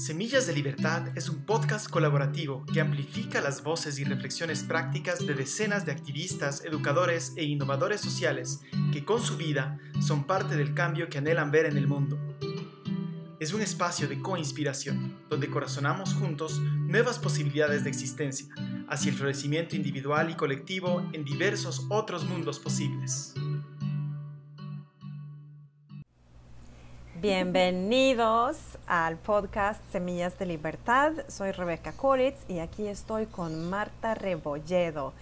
Semillas de Libertad es un podcast colaborativo que amplifica las voces y reflexiones prácticas de decenas de activistas, educadores e innovadores sociales que con su vida son parte del cambio que anhelan ver en el mundo. Es un espacio de coinspiración, donde corazonamos juntos nuevas posibilidades de existencia, hacia el florecimiento individual y colectivo en diversos otros mundos posibles. Bienvenidos al podcast Semillas de Libertad. Soy Rebeca Koritz y aquí estoy con Marta Rebolledo,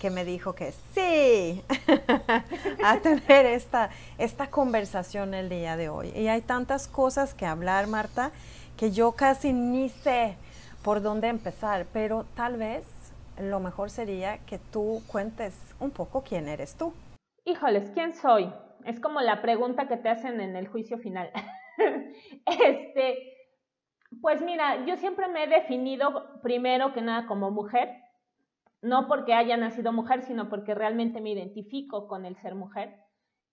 que me dijo que sí a tener esta, esta conversación el día de hoy. Y hay tantas cosas que hablar, Marta, que yo casi ni sé por dónde empezar, pero tal vez lo mejor sería que tú cuentes un poco quién eres tú. Híjoles, ¿quién soy? Es como la pregunta que te hacen en el juicio final. este, pues mira, yo siempre me he definido primero que nada como mujer, no porque haya nacido mujer, sino porque realmente me identifico con el ser mujer.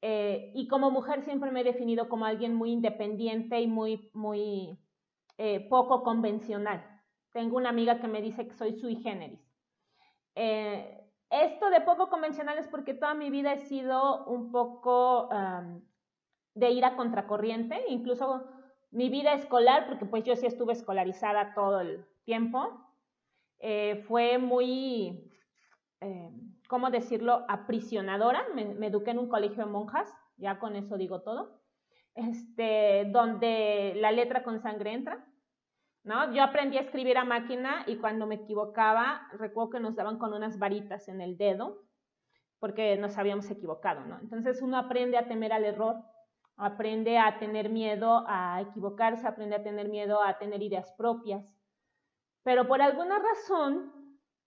Eh, y como mujer siempre me he definido como alguien muy independiente y muy, muy eh, poco convencional. Tengo una amiga que me dice que soy sui generis. Eh, esto de poco convencional es porque toda mi vida he sido un poco de ir a contracorriente, incluso mi vida escolar, porque pues yo sí estuve escolarizada todo el tiempo, eh, fue muy, eh, ¿cómo decirlo?, aprisionadora. Me, eduqué en un colegio de monjas, ya con eso digo todo, este, donde la letra con sangre entra. ¿No? Yo aprendí a escribir a máquina y cuando me equivocaba, recuerdo que nos daban con unas varitas en el dedo porque nos habíamos equivocado, ¿no? Entonces uno aprende a temer al error, aprende a tener miedo a equivocarse, aprende a tener miedo a tener ideas propias. Pero por alguna razón,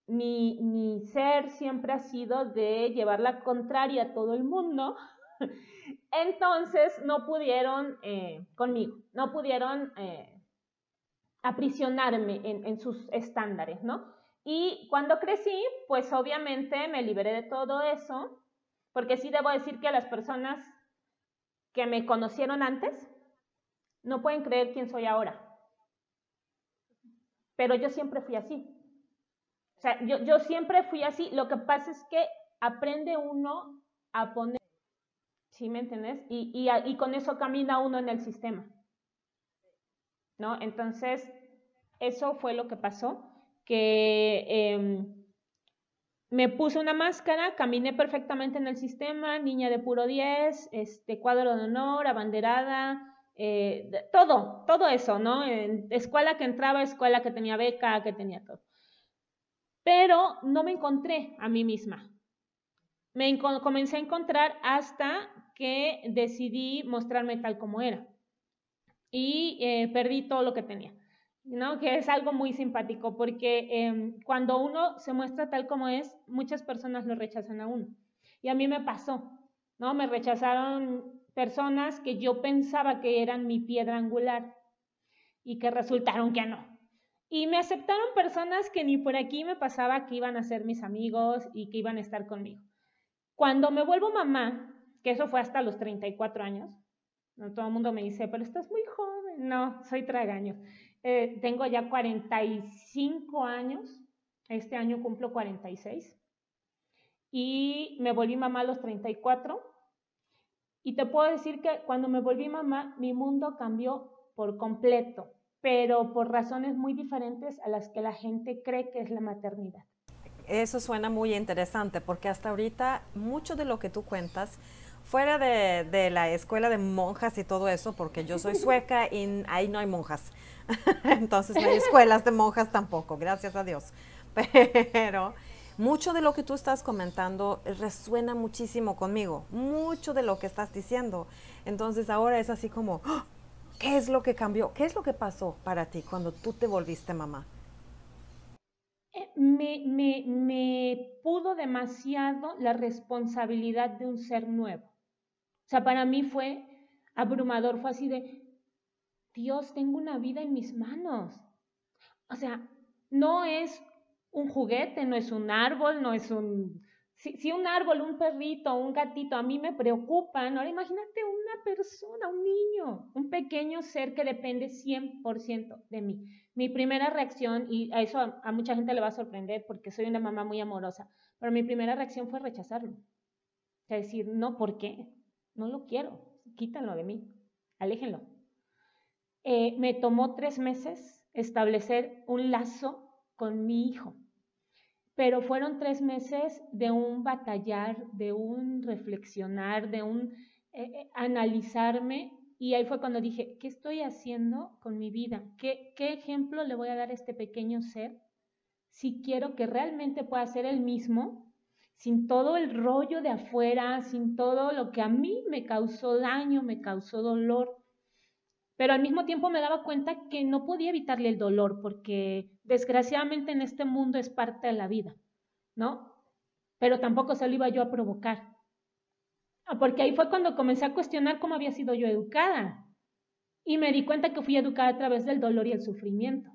mi, mi ser siempre ha sido de llevar la contraria a todo el mundo. Entonces no pudieron eh, conmigo, no pudieron eh, aprisionarme en, sus estándares, ¿no? Y cuando crecí, pues obviamente me liberé de todo eso, porque sí debo decir que las personas que me conocieron antes no pueden creer quién soy ahora. Pero yo siempre fui así. O sea, yo, siempre fui así. Lo que pasa es que aprende uno a poner, ¿sí me entiendes? Y, y con eso camina uno en el sistema. ¿No? Entonces, eso fue lo que pasó, que em, me puse una máscara, caminé perfectamente en el sistema, niña de puro 10, este, cuadro de honor, abanderada, eh, todo, todo eso, ¿no? En escuela que entraba, escuela que tenía beca, que tenía todo. Pero no me encontré a mí misma. Me comencé a encontrar hasta que decidí mostrarme tal como era y eh, perdí todo lo que tenía, ¿no? Que es algo muy simpático porque em, cuando uno se muestra tal como es, muchas personas lo rechazan a uno. Y a mí me pasó, ¿no? Me rechazaron personas que yo pensaba que eran mi piedra angular y que resultaron que no. Y me aceptaron personas que ni por aquí me pasaba que iban a ser mis amigos y que iban a estar conmigo. Cuando me vuelvo mamá, que eso fue hasta los 34 años. Todo el mundo me dice, pero estás muy joven no, soy tragaño. Eh, tengo ya 45 años, este año cumplo 46 y me volví mamá a los 34 y te puedo decir que cuando me volví mamá mi mundo cambió por completo, pero por razones muy diferentes a las que la gente cree que es la maternidad. Eso suena muy interesante porque hasta ahorita mucho de lo que tú cuentas fuera de, la escuela de monjas y todo eso, porque yo soy sueca y ahí no hay monjas. Entonces no hay escuelas de monjas tampoco, gracias a Dios. Pero mucho de lo que tú estás comentando resuena muchísimo conmigo, mucho de lo que estás diciendo. Entonces ahora es así como, ¡Ah! ¿qué es lo que cambió? ¿Qué es lo que pasó para ti cuando tú te volviste mamá? Eh, me, me, me pudo demasiado la responsabilidad de un ser nuevo. O sea, para mí fue abrumador, fue así de, Dios, tengo una vida en mis manos. O sea, no es un juguete, no es un árbol, no es un si, un árbol, un perrito, un gatito a mí me preocupan, ahora imagínate una persona, un niño, un pequeño ser que depende 100% de mí. Mi primera reacción, y a eso a, mucha gente le va a sorprender porque soy una mamá muy amorosa, pero mi primera reacción fue rechazarlo. O sea, decir, no, ¿por qué? No lo quiero, quítanlo de mí, aléjenlo. Eh, me tomó tres meses establecer un lazo con mi hijo pero fueron tres meses de un batallar, de un reflexionar, de un eh, eh, analizarme y ahí fue cuando dije, ¿qué estoy haciendo con mi vida? ¿Qué, ¿Qué ejemplo le voy a dar a este pequeño ser si quiero que realmente pueda ser el mismo, sin todo el rollo de afuera, sin todo lo que a mí me causó daño, me causó dolor? pero al mismo tiempo me daba cuenta que no podía evitarle el dolor porque desgraciadamente en este mundo es parte de la vida, ¿no? Pero tampoco se lo iba yo a provocar. Ah, porque ahí fue cuando comencé a cuestionar cómo había sido yo educada. Y me di cuenta que fui educada a través del dolor y el sufrimiento.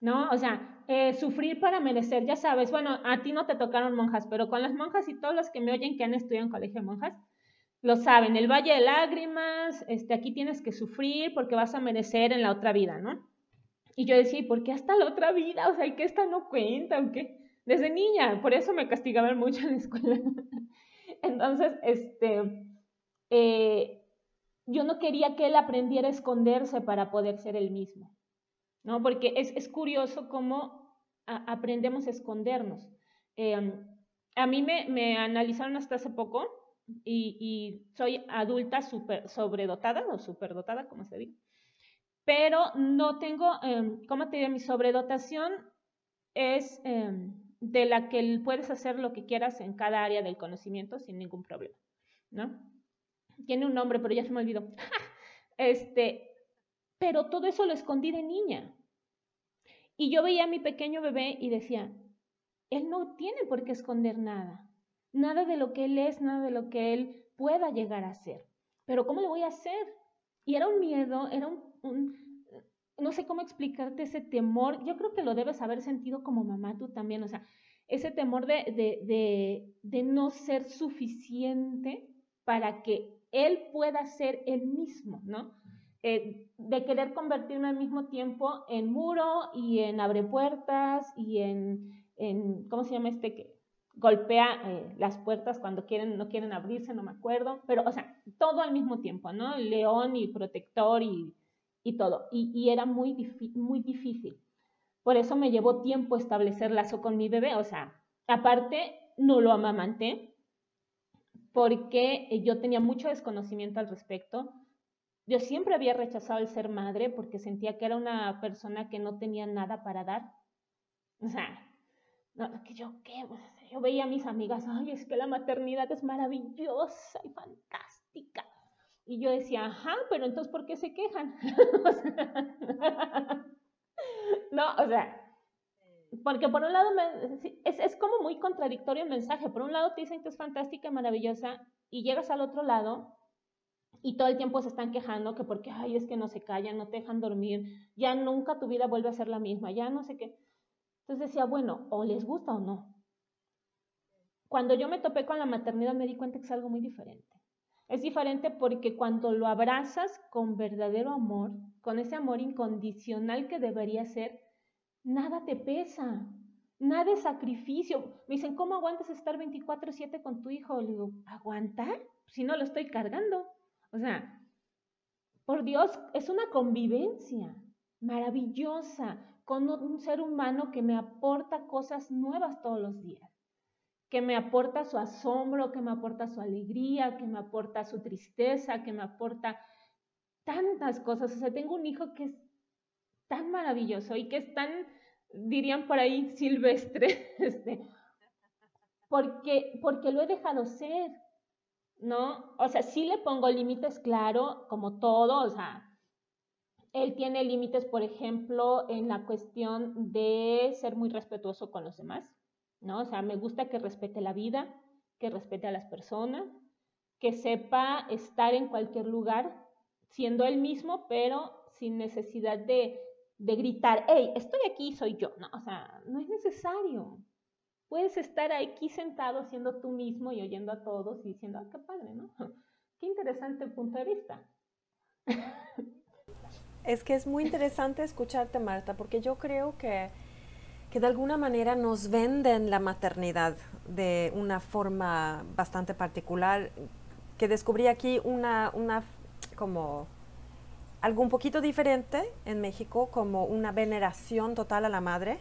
¿No? O sea, eh, sufrir para merecer, ya sabes, bueno, a ti no te tocaron monjas, pero con las monjas y todos los que me oyen que han estudiado en colegio de monjas, lo saben, el valle de lágrimas, este, aquí tienes que sufrir porque vas a merecer en la otra vida, ¿no? Y yo decía, ¿por qué hasta la otra vida? O sea, que esta no cuenta o qué? Desde niña, por eso me castigaban mucho en la escuela. Entonces, este, eh, yo no quería que él aprendiera a esconderse para poder ser el mismo, ¿no? Porque es, es curioso cómo aprendemos a escondernos. Eh, a mí me, me analizaron hasta hace poco y, soy adulta super, sobredotada o superdotada, como se dice. Pero no tengo, em, ¿cómo te digo? Mi sobredotación es em, de la que puedes hacer lo que quieras en cada área del conocimiento sin ningún problema, ¿no? Tiene un nombre, pero ya se me olvidó. este, pero todo eso lo escondí de niña. Y yo veía a mi pequeño bebé y decía, él no tiene por qué esconder nada nada de lo que él es, nada de lo que él pueda llegar a ser. Pero ¿cómo le voy a hacer? Y era un miedo, era un, no sé cómo explicarte ese temor. Yo creo que lo debes haber sentido como mamá tú también, o sea, ese temor de, de, de, no ser suficiente para que él pueda ser el mismo, ¿no? Eh, de querer convertirme al mismo tiempo en muro y en abre puertas y en, en ¿cómo se llama este? Que, golpea eh, las puertas cuando quieren, no quieren abrirse, no me acuerdo, pero, o sea, todo al mismo tiempo, ¿no? León y protector y, y todo. Y, y era muy, muy difícil. Por eso me llevó tiempo establecer lazo con mi bebé, o sea, aparte, no lo amamanté, porque yo tenía mucho desconocimiento al respecto. Yo siempre había rechazado el ser madre porque sentía que era una persona que no tenía nada para dar. O sea, no, que yo, ¿qué? yo veía a mis amigas, ay, es que la maternidad es maravillosa y fantástica. Y yo decía, ajá, pero entonces, ¿por qué se quejan? no, o sea, porque por un lado es, es, como muy contradictorio el mensaje. Por un lado te dicen que es fantástica y maravillosa y llegas al otro lado y todo el tiempo se están quejando que porque, ay, es que no se callan, no te dejan dormir, ya nunca tu vida vuelve a ser la misma, ya no sé qué. Entonces decía, bueno, o les gusta o no. Cuando yo me topé con la maternidad me di cuenta que es algo muy diferente. Es diferente porque cuando lo abrazas con verdadero amor, con ese amor incondicional que debería ser, nada te pesa, nada es sacrificio. Me dicen, ¿cómo aguantas estar 24/7 con tu hijo? Le digo, ¿aguantar? Si no lo estoy cargando. O sea, por Dios, es una convivencia maravillosa con un ser humano que me aporta cosas nuevas todos los días que me aporta su asombro, que me aporta su alegría, que me aporta su tristeza, que me aporta tantas cosas. O sea, tengo un hijo que es tan maravilloso y que es tan, dirían por ahí, silvestre, este, porque, porque lo he dejado ser, ¿no? O sea, sí le pongo límites, claro, como todo, o sea, él tiene límites, por ejemplo, en la cuestión de ser muy respetuoso con los demás. ¿no? O sea, me gusta que respete la vida, que respete a las personas, que sepa estar en cualquier lugar siendo él mismo, pero sin necesidad de, de gritar, hey, estoy aquí, soy yo. No, o sea, no es necesario. Puedes estar aquí sentado siendo tú mismo y oyendo a todos y diciendo, ah, qué padre, ¿no? Qué interesante punto de vista. Es que es muy interesante escucharte, Marta, porque yo creo que, que de alguna manera nos venden la maternidad de una forma bastante particular, que descubrí aquí una, una como algo un poquito diferente en México, como una veneración total a la madre.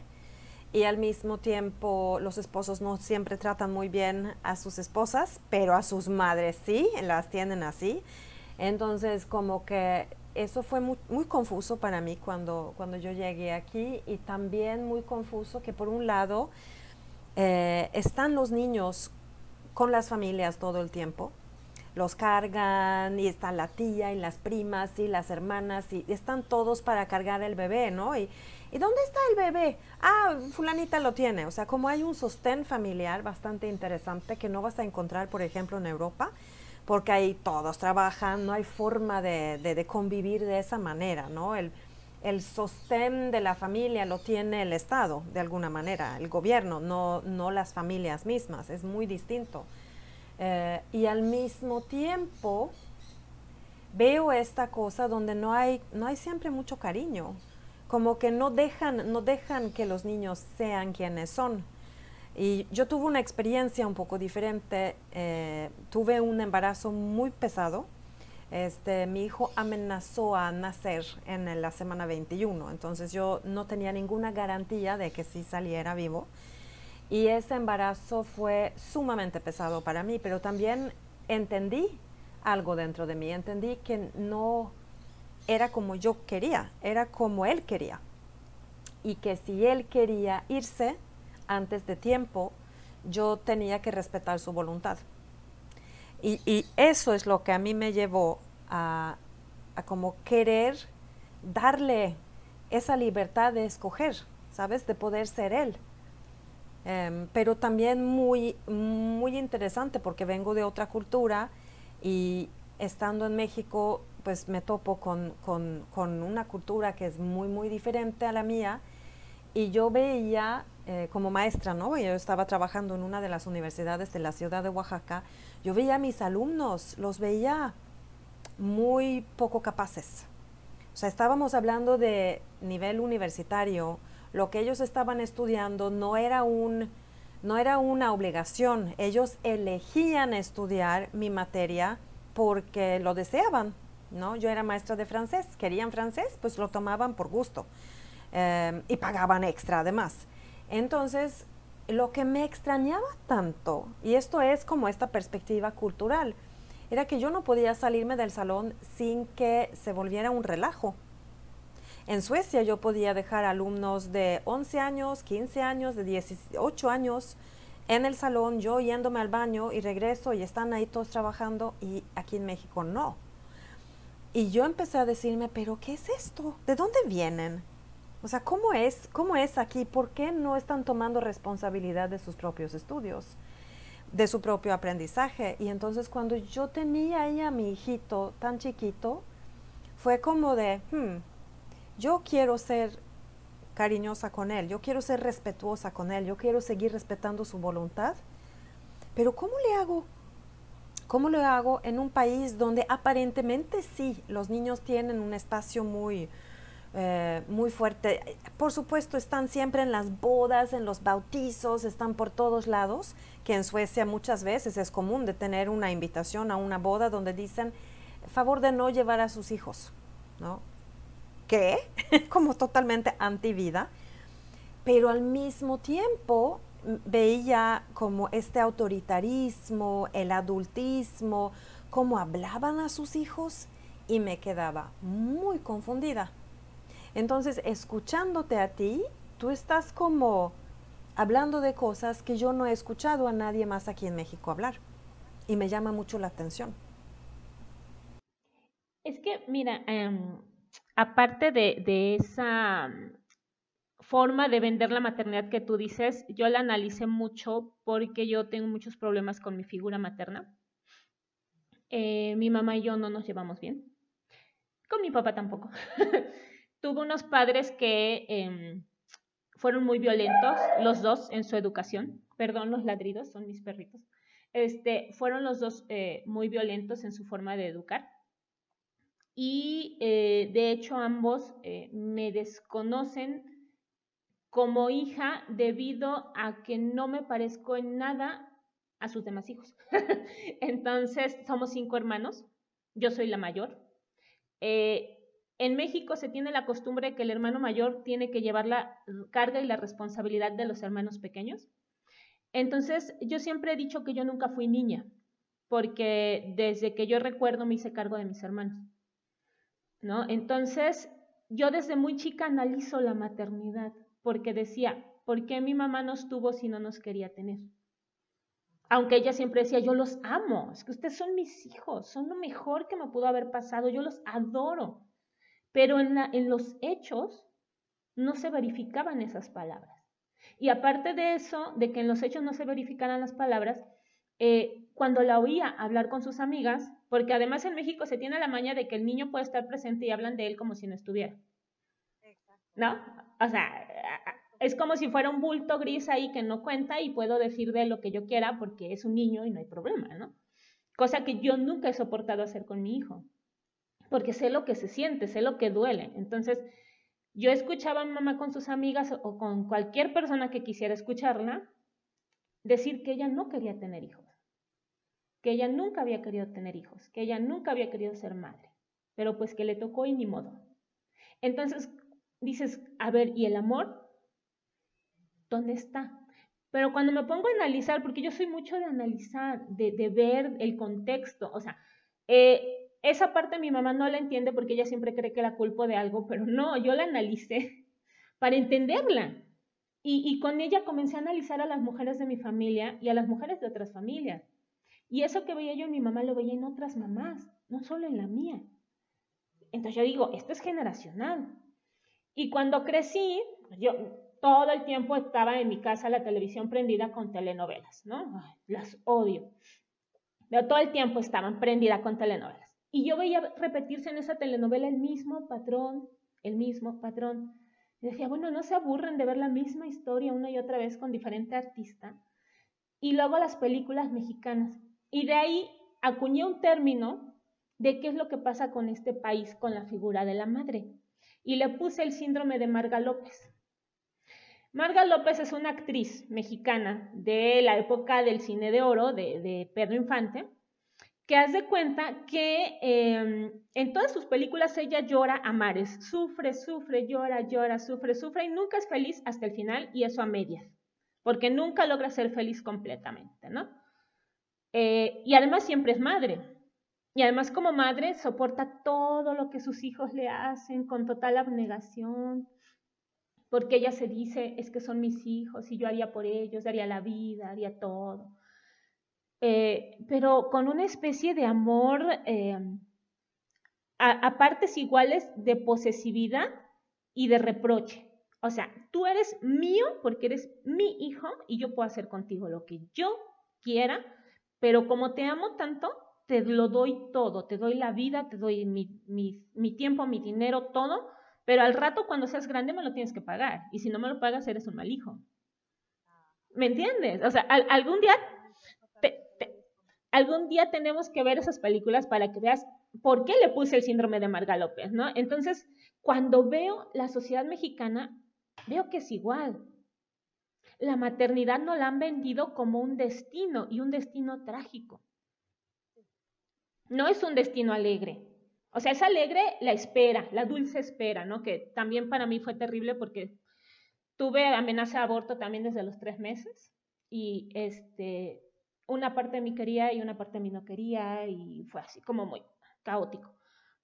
Y al mismo tiempo los esposos no siempre tratan muy bien a sus esposas, pero a sus madres sí, las tienen así. Entonces como que eso fue muy, confuso para mí cuando, cuando yo llegué aquí y también muy confuso que por un lado eh, están los niños con las familias todo el tiempo, los cargan y está la tía y las primas y las hermanas y, están todos para cargar el bebé, ¿no? Y, ¿Y dónde está el bebé? Ah, fulanita lo tiene. O sea, como hay un sostén familiar bastante interesante que no vas a encontrar, por ejemplo, en Europa, porque ahí todos trabajan, no hay forma de, convivir de esa manera, ¿no? El, sostén de la familia lo tiene el Estado, de alguna manera, el gobierno, no, no las familias mismas, es muy distinto. Eh, y al mismo tiempo veo esta cosa donde no hay, no hay siempre mucho cariño, como que no dejan, no dejan que los niños sean quienes son. Y yo tuve una experiencia un poco diferente. Eh, tuve un embarazo muy pesado. Este, mi hijo amenazó a nacer en la semana 21, entonces yo no tenía ninguna garantía de que sí saliera vivo. Y ese embarazo fue sumamente pesado para mí, pero también entendí algo dentro de mí, entendí que no era como yo quería, era como él quería. Y que si él quería irse, antes de tiempo, yo tenía que respetar su voluntad. Y, eso es lo que a mí me llevó a, como querer darle esa libertad de escoger, ¿sabes? De poder ser él. Em, pero también muy, muy interesante porque vengo de otra cultura y estando en México, pues me topo con, con una cultura que es muy, muy diferente a la mía y yo veía eh, como maestra, ¿no? Yo estaba trabajando en una de las universidades de la ciudad de Oaxaca. Yo veía a mis alumnos, los veía muy poco capaces. O sea, estábamos hablando de nivel universitario. Lo que ellos estaban estudiando no era un no era una obligación. Ellos elegían estudiar mi materia porque lo deseaban, ¿no? Yo era maestra de francés, querían francés, pues lo tomaban por gusto eh, y pagaban extra además. Entonces, lo que me extrañaba tanto, y esto es como esta perspectiva cultural, era que yo no podía salirme del salón sin que se volviera un relajo. En Suecia yo podía dejar alumnos de 11 años, 15 años, de 18 años en el salón, yo yéndome al baño y regreso y están ahí todos trabajando y aquí en México no. Y yo empecé a decirme, pero ¿qué es esto? ¿De dónde vienen? O sea, ¿cómo es, ¿cómo es aquí? ¿Por qué no están tomando responsabilidad de sus propios estudios, de su propio aprendizaje? Y entonces cuando yo tenía ahí a mi hijito tan chiquito, fue como de, hmm, yo quiero ser cariñosa con él, yo quiero ser respetuosa con él, yo quiero seguir respetando su voluntad, pero ¿cómo le hago? ¿Cómo lo hago en un país donde aparentemente sí, los niños tienen un espacio muy, eh, muy fuerte. Por supuesto, están siempre en las bodas, en los bautizos, están por todos lados, que en Suecia muchas veces es común de tener una invitación a una boda donde dicen, favor de no llevar a sus hijos, ¿no? ¿Qué? Como totalmente antivida. Pero al mismo tiempo veía como este autoritarismo, el adultismo, cómo hablaban a sus hijos y me quedaba muy confundida entonces, escuchándote a ti, tú estás como hablando de cosas que yo no he escuchado a nadie más aquí en México hablar. Y me llama mucho la atención. Es que, mira, em, aparte de, de, esa forma de vender la maternidad que tú dices, yo la analicé mucho porque yo tengo muchos problemas con mi figura materna. Eh, mi mamá y yo no nos llevamos bien. Con mi papá tampoco. tuvo unos padres que em, fueron muy violentos, los dos, en su educación. perdón los ladridos, son mis perritos, este, fueron los dos eh, muy violentos en su forma de educar. Y eh, de hecho ambos eh, me desconocen como hija debido a que no me parezco en nada a sus demás hijos. Entonces, somos cinco hermanos, yo soy la mayor. en México se tiene la costumbre que el hermano mayor tiene que llevar la carga y la responsabilidad de los hermanos pequeños. Entonces, yo siempre he dicho que yo nunca fui niña, porque desde que yo recuerdo me hice cargo de mis hermanos. ¿No? Entonces, yo desde muy chica analizo la maternidad, porque decía, ¿por qué mi mamá nos tuvo si no nos quería tener? Aunque ella siempre decía, yo los amo, es que ustedes son mis hijos, son lo mejor que me pudo haber pasado, yo los adoro. Pero en, en los hechos no se verificaban esas palabras. Y aparte de eso, de que en los hechos no se verificaran las palabras, eh, cuando la oía hablar con sus amigas, porque además en México se tiene la maña de que el niño puede estar presente y hablan de él como si no estuviera. ¿No? O sea, es como si fuera un bulto gris ahí que no cuenta y puedo decir de lo que yo quiera porque es un niño y no hay problema, ¿no? Cosa que yo nunca he soportado hacer con mi hijo, porque sé lo que se siente, sé lo que duele. Entonces, yo escuchaba a mi mamá con sus amigas o con cualquier persona que quisiera escucharla decir que ella no quería tener hijos, que ella nunca había querido tener hijos, que ella nunca había querido ser madre, pero pues que le tocó y ni modo. Entonces dices, a ver, ¿y el amor? ¿Dónde está? Pero cuando me pongo a analizar, porque yo soy mucho de analizar, de, de ver el contexto, o sea, eh, esa parte mi mamá no la entiende porque ella siempre cree que la culpo de algo, pero no, yo la analicé para entenderla. Y, y, con ella comencé a analizar a las mujeres de mi familia y a las mujeres de otras familias. Y eso que veía yo en mi mamá lo veía en otras mamás, no solo en la mía. Entonces yo digo, esto es generacional. Y cuando crecí, yo todo el tiempo estaba en mi casa la televisión prendida con telenovelas, ¿no? las odio. Pero todo el tiempo estaban prendida con telenovelas. Y yo veía repetirse en esa telenovela el mismo patrón, el mismo patrón. Y decía, bueno, no se aburren de ver la misma historia una y otra vez con diferente artista. Y luego las películas mexicanas. Y de ahí acuñé un término de qué es lo que pasa con este país, con la figura de la madre. Y le puse el síndrome de Marga López. Marga López es una actriz mexicana de la época del cine de oro de, Pedro Infante que haz de cuenta que em, en todas sus películas ella llora a mares, sufre, sufre, llora, llora, sufre, sufre y nunca es feliz hasta el final y eso a medias, porque nunca logra ser feliz completamente, ¿no? Eh, y además siempre es madre. Y además como madre soporta todo lo que sus hijos le hacen con total abnegación, porque ella se dice, es que son mis hijos y yo haría por ellos, daría la vida, haría todo. Eh, pero con una especie de amor eh, a, partes iguales de posesividad y de reproche. O sea, tú eres mío porque eres mi hijo y yo puedo hacer contigo lo que yo quiera, pero como te amo tanto, te lo doy todo, te doy la vida, te doy mi, tiempo, mi dinero, todo, pero al rato cuando seas grande me lo tienes que pagar y si no me lo pagas eres un mal hijo. ¿Me entiendes? O sea, algún día algún día tenemos que ver esas películas para que veas por qué le puse el síndrome de Marga López, ¿no? Entonces, cuando veo la sociedad mexicana, veo que es igual. La maternidad no la han vendido como un destino y un destino trágico. No es un destino alegre. O sea, es alegre la espera, la dulce espera, ¿no? Que también para mí fue terrible porque tuve amenaza de aborto también desde los tres meses y este, una parte de mí quería y una parte de mí no quería y fue así como muy caótico.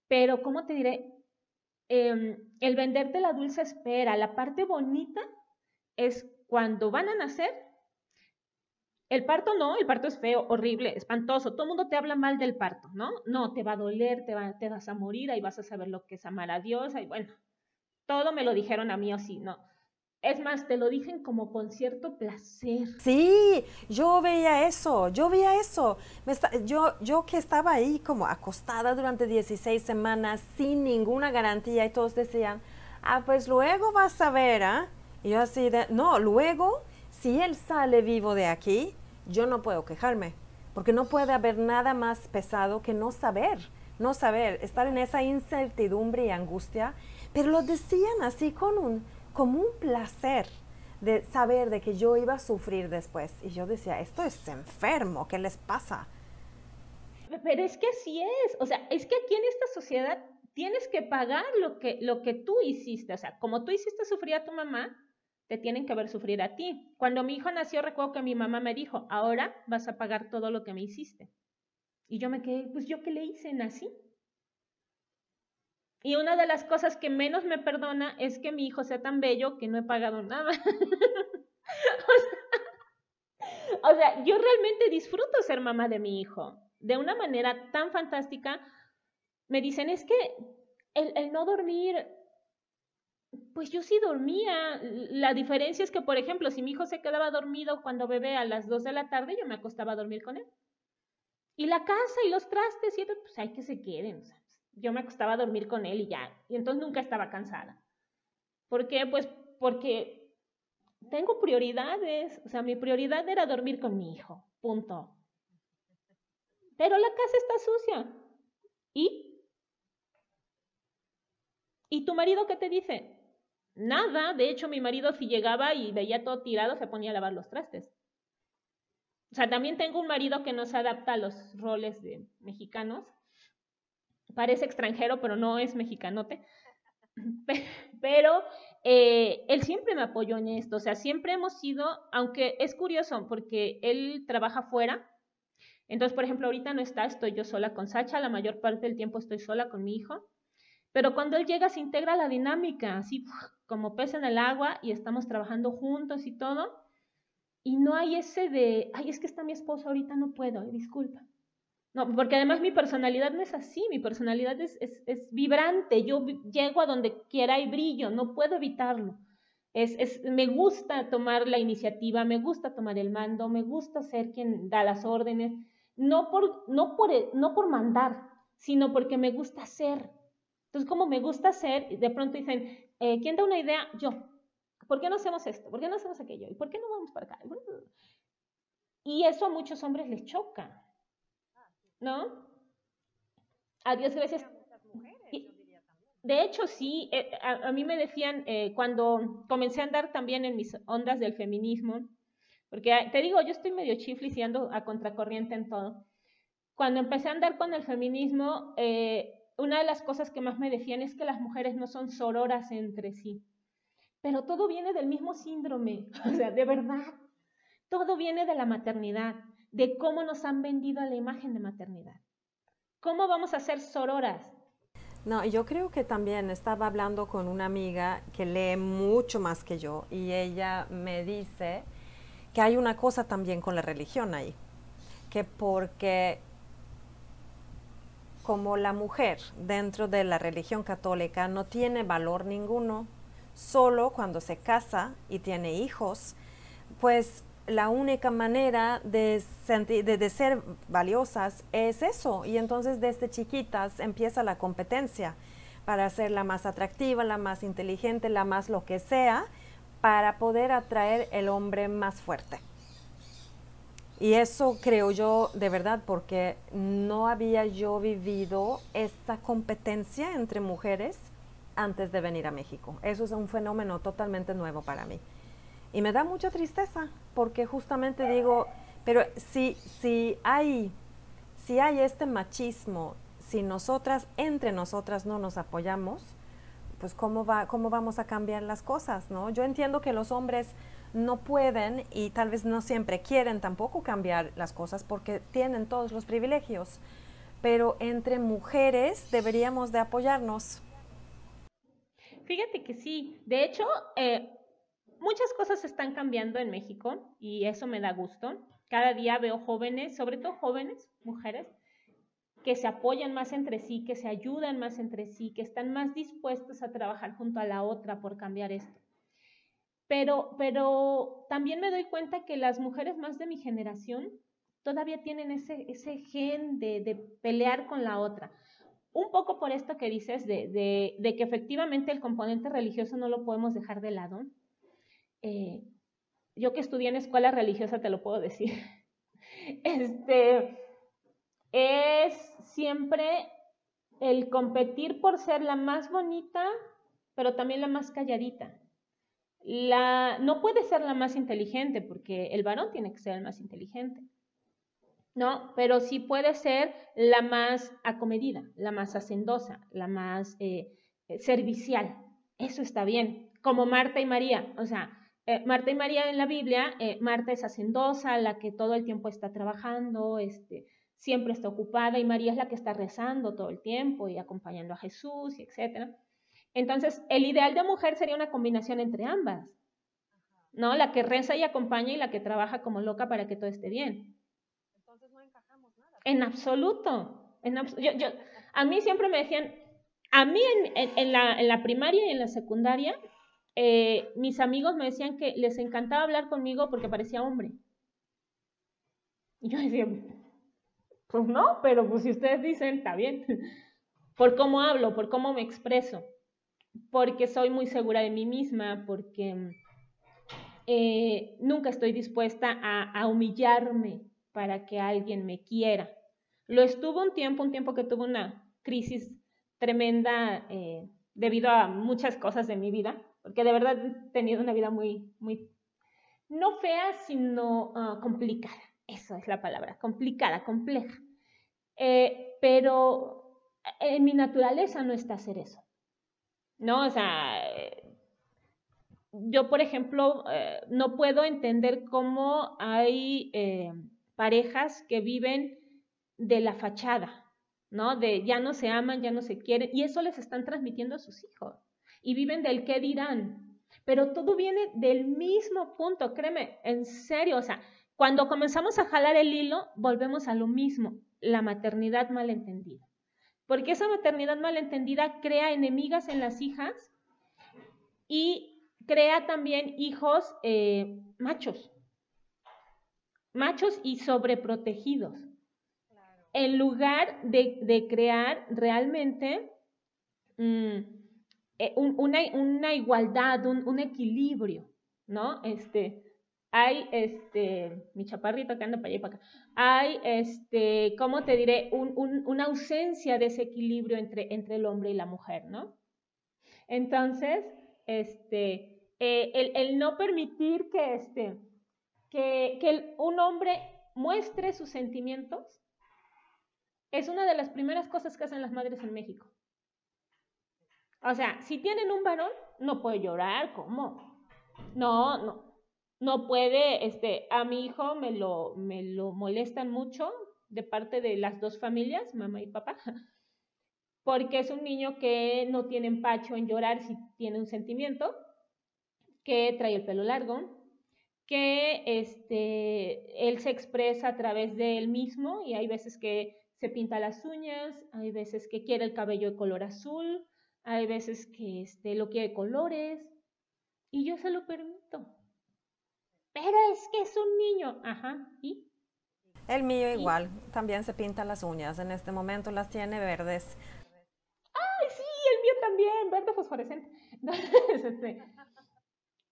Pero, ¿cómo te diré? Em, el venderte la dulce espera, la parte bonita es cuando van a nacer. El parto no, el parto es feo, horrible, espantoso. Todo el mundo te habla mal del parto, ¿no? No, te va a doler, te, va, vas a morir, ahí vas a saber lo que es amar a Dios. Y bueno, todo me lo dijeron a mí así, ¿no? Es más, te lo dicen como con cierto placer. Sí, yo veía eso, yo veía eso. yo, yo que estaba ahí como acostada durante 16 semanas sin ninguna garantía y todos decían, ah, pues luego vas a ver, ¿ah? Y yo así de, no, luego si él sale vivo de aquí, yo no puedo quejarme, porque no puede haber nada más pesado que no saber, no saber, estar en esa incertidumbre y angustia, pero lo decían así con un, como un placer de saber de que yo iba a sufrir después. Y yo decía, esto es enfermo, ¿qué les pasa? Pero es que así es, o sea, es que aquí en esta sociedad tienes que pagar lo que, lo que tú hiciste, o sea, como tú hiciste sufrir a tu mamá, te tienen que ver sufrir a ti. Cuando mi hijo nació, recuerdo que mi mamá me dijo, ahora vas a pagar todo lo que me hiciste. Y yo me quedé, pues yo qué le hice, nací. Y una de las cosas que menos me perdona es que mi hijo sea tan bello que no he pagado nada. o sea, yo realmente disfruto ser mamá de mi hijo de una manera tan fantástica. Me dicen, es que el, el no dormir pues yo sí dormía. La diferencia es que, por ejemplo, si mi hijo se quedaba dormido cuando bebé a las 2 de la tarde, yo me acostaba a dormir con él. Y la casa y los trastes, y pues hay que se queden. yo me acostaba a dormir con él y ya. Y entonces nunca estaba cansada. ¿Por qué? Pues porque tengo prioridades. O sea, mi prioridad era dormir con mi hijo. Punto. Pero la casa está sucia. ¿Y? ¿Y tu marido qué te dice? Nada, de hecho mi marido si llegaba y veía todo tirado se ponía a lavar los trastes. O sea, también tengo un marido que no se adapta a los roles de mexicanos. Parece extranjero, pero no es mexicanote. Pero eh, él siempre me apoyó en esto. O sea, siempre hemos sido, aunque es curioso porque él trabaja fuera. Entonces, por ejemplo, ahorita no está, estoy yo sola con Sacha. La mayor parte del tiempo estoy sola con mi hijo. Pero cuando él llega se integra la dinámica, así como pez en el agua y estamos trabajando juntos y todo. Y no hay ese de, ay, es que está mi esposo, ahorita no puedo, disculpa. No, porque además mi personalidad no es así, mi personalidad es, es, vibrante, yo llego a donde quiera y brillo, no puedo evitarlo. Es, es, me gusta tomar la iniciativa, me gusta tomar el mando, me gusta ser quien da las órdenes, no por, no por, no por mandar, sino porque me gusta ser. Entonces, como me gusta hacer, de pronto dicen, eh, ¿quién da una idea? Yo. ¿Por qué no hacemos esto? ¿Por qué no hacemos aquello? ¿Y por qué no vamos para acá? Y eso a muchos hombres les choca. ¿No? Adiós, gracias. De hecho, sí, eh, a, mí me decían eh, cuando comencé a andar también en mis ondas del feminismo, porque te digo, yo estoy medio chiflis y ando a contracorriente en todo. Cuando empecé a andar con el feminismo, eh, una de las cosas que más me decían es que las mujeres no son sororas entre sí. Pero todo viene del mismo síndrome, o sea, de verdad. Todo viene de la maternidad, de cómo nos han vendido a la imagen de maternidad. ¿Cómo vamos a ser sororas? No, yo creo que también estaba hablando con una amiga que lee mucho más que yo y ella me dice que hay una cosa también con la religión ahí, que porque como la mujer dentro de la religión católica no tiene valor ninguno, solo cuando se casa y tiene hijos, pues la única manera de, de, ser valiosas es eso. Y entonces desde chiquitas empieza la competencia para ser la más atractiva, la más inteligente, la más lo que sea, para poder atraer el hombre más fuerte. Y eso creo yo de verdad porque no había yo vivido esa competencia entre mujeres antes de venir a México. Eso es un fenómeno totalmente nuevo para mí. Y me da mucha tristeza porque justamente digo, pero si, si, hay, si hay este machismo, si nosotras, entre nosotras no nos apoyamos, pues cómo, va, cómo vamos a cambiar las cosas, ¿no? Yo entiendo que los hombres no pueden y tal vez no siempre quieren tampoco cambiar las cosas porque tienen todos los privilegios. Pero entre mujeres deberíamos de apoyarnos. Fíjate que sí. De hecho, eh, muchas cosas están cambiando en México y eso me da gusto. Cada día veo jóvenes, sobre todo jóvenes, mujeres, que se apoyan más entre sí, que se ayudan más entre sí, que están más dispuestos a trabajar junto a la otra por cambiar esto. Pero, pero también me doy cuenta que las mujeres más de mi generación todavía tienen ese, ese gen de, de pelear con la otra. Un poco por esto que dices de, de, de, que efectivamente el componente religioso no lo podemos dejar de lado. Eh, yo que estudié en escuela religiosa te lo puedo decir, este, es siempre el competir por ser la más bonita, pero también la más calladita. La, no puede ser la más inteligente, porque el varón tiene que ser el más inteligente. ¿no? Pero sí puede ser la más acomedida, la más hacendosa, la más eh, eh, servicial. Eso está bien, como Marta y María. O sea, eh, Marta y María en la Biblia, Marta es hacendosa, la que todo el tiempo está trabajando, este, siempre está ocupada, y María es la que está rezando todo el tiempo y acompañando a Jesús, y etc. Entonces, el ideal de mujer sería una combinación entre ambas, ¿no? La que reza y acompaña y la que trabaja como loca para que todo esté bien. En absoluto. En yo, a mí siempre me decían, a mí en, la, primaria y en la secundaria, eh, mis amigos me decían que les encantaba hablar conmigo porque parecía hombre. Y yo decía, pues no, pero pues si ustedes dicen, está bien. Por cómo hablo, por cómo me expreso, porque soy muy segura de mí misma, porque eh, nunca estoy dispuesta a humillarme para que alguien me quiera. Lo estuvo un tiempo, un tiempo que tuve una crisis tremenda eh, debido a muchas cosas de mi vida, porque de verdad he tenido una vida muy, muy, no fea, sino ah, complicada. Eso es la palabra, complicada, compleja. Eh, pero en mi naturaleza no está hacer eso. ¿No? O sea, yo, por ejemplo, eh, no puedo entender cómo hay parejas que viven de la fachada, ¿no? De ya no se aman, ya no se quieren, y eso les están transmitiendo a sus hijos. Y viven del qué dirán. Pero todo viene del mismo punto, créeme, en serio, o sea, cuando comenzamos a jalar el hilo, volvemos a lo mismo, la maternidad malentendida. Porque esa maternidad malentendida crea enemigas en las hijas y crea también hijos eh, machos, machos y sobreprotegidos. En lugar de, crear realmente mm, eh, una, igualdad, un, equilibrio, ¿no? Este, hay, este, mi chaparrito que anda para allá y para acá, hay, este, ¿cómo te diré? una ausencia de ese equilibrio entre, entre el hombre y la mujer, ¿no? Entonces, este, eh, el, no permitir que, este, que, que un hombre muestre sus sentimientos es una de las primeras cosas que hacen las madres en México. O sea, si tienen un varón, no puede llorar, ¿cómo? No, no, no puede, este, a mi hijo me lo, me lo molestan mucho de parte de las dos familias, mamá y papá, porque es un niño que no tiene empacho en llorar si tiene un sentimiento, que trae el pelo largo, que este, él se expresa a través de él mismo y hay veces que se pinta las uñas, hay veces que quiere el cabello de color azul, hay veces que este, lo quiere colores, y yo se lo permito. Pero es que es un niño, ajá, ¿y? El mío igual, también se pinta las uñas, en este momento las tiene verdes. ¡Ay, sí! El mío también, verde fosforescente. Este,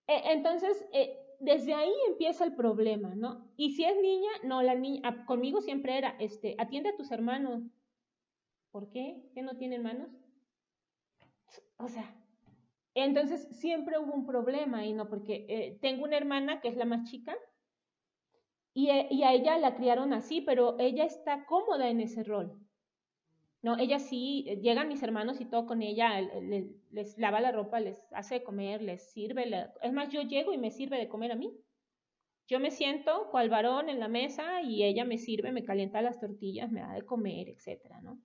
e, entonces, eh, desde ahí empieza el problema, ¿no? Y si es niña, no, la niña, conmigo siempre era, este, atiende a tus hermanos. ¿Por qué? ¿Que no tienen manos? O sea, entonces siempre hubo un problema y no, porque eh, tengo una hermana que es la más chica y, eh, y a ella la criaron así, pero ella está cómoda en ese rol. No, ella sí, eh, llegan mis hermanos y todo con ella, les, lava la ropa, les hace comer, les sirve. es más, yo llego y me sirve de comer a mí. Yo me siento cual varón en la mesa y ella me sirve, me calienta las tortillas, me da de comer, etcétera, ¿no?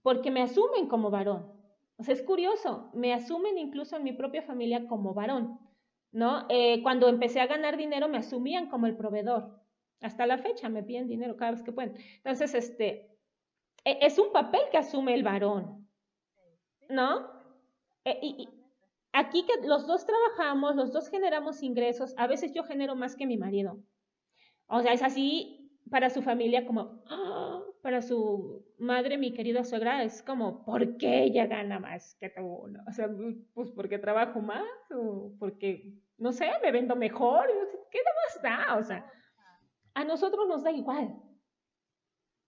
Porque me asumen como varón. O sea, es curioso, me asumen incluso en mi propia familia como varón, ¿no? Eh, cuando empecé a ganar dinero me asumían como el proveedor. Hasta la fecha me piden dinero cada vez que pueden. Entonces, este, e, es un papel que asume el varón, ¿no? E, y, aquí que los dos trabajamos, los dos generamos ingresos, a veces yo genero más que mi marido. O sea, es así para su familia como, ¡ah! Para su madre, mi querida suegra, es como, ¿por qué ella gana más que tú? O sea, pues porque trabajo más o porque no sé, me vendo mejor, ¿qué más da? O sea, a nosotros nos da igual.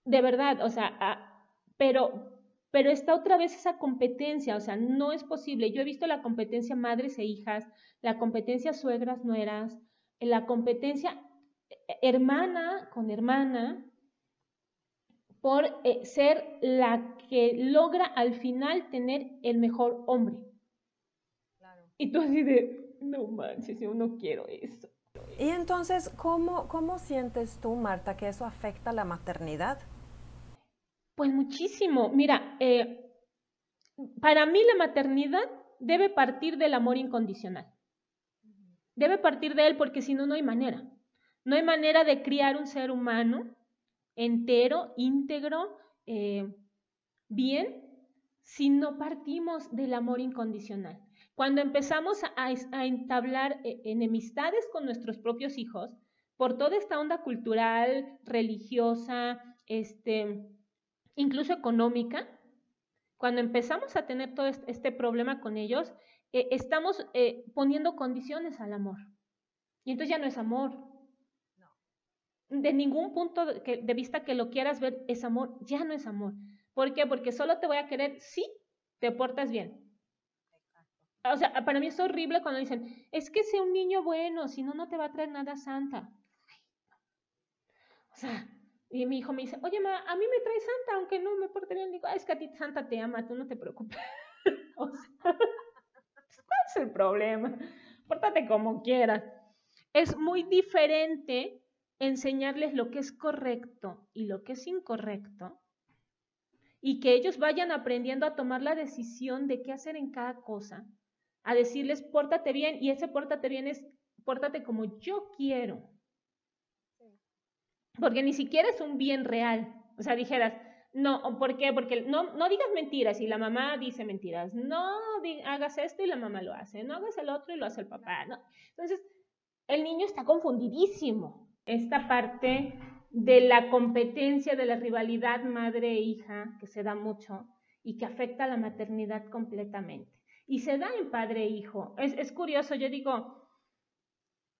De verdad, o sea, pero, pero está otra vez esa competencia, o sea, no es posible. Yo he visto la competencia madres e hijas, la competencia suegras, nueras, la competencia eh, hermana con hermana, por eh, ser la que logra al final tener el mejor hombre. Y tú así de, no manches, yo no quiero eso. Y entonces, ¿cómo, ¿cómo sientes tú, Marta, que eso afecta la maternidad? Pues muchísimo. Mira, eh, para mí la maternidad debe partir del amor incondicional. Debe partir de él porque si no, no hay manera. No hay manera de criar un ser humano entero, íntegro, eh, bien, si no partimos del amor incondicional. Cuando empezamos a, entablar eh, enemistades con nuestros propios hijos, por toda esta onda cultural, religiosa, este, incluso económica, cuando empezamos a tener todo este problema con ellos, eh, estamos poniendo condiciones al amor. Y entonces ya no es amor, de ningún punto de, vista que lo quieras ver es amor, ya no es amor. ¿Por qué? Porque solo te voy a querer si te portas bien. O sea, para mí es horrible cuando dicen, es que sea un niño bueno, si no, no te va a traer nada santa. O sea, y mi hijo me dice, oye, ma, a mí me trae santa, aunque no me porte bien. Digo, es que a ti santa te ama, tú no te preocupes. o sea, ¿cuál es el problema? Pórtate como quieras. Es muy diferente enseñarles lo que es correcto y lo que es incorrecto y que ellos vayan aprendiendo a tomar la decisión de qué hacer en cada cosa, a decirles, pórtate bien, y ese pórtate bien es, pórtate como yo quiero. Porque ni siquiera es un bien real. O sea, dijeras, no, ¿por qué? Porque no, no digas mentiras y la mamá dice mentiras. No hagas esto y la mamá lo hace. No hagas el otro y lo hace el papá. ¿no? Entonces, el niño está confundidísimo esta parte de la competencia, de la rivalidad madre e hija, que se da mucho y que afecta a la maternidad completamente. Y se da en padre e hijo. Es, curioso, yo digo,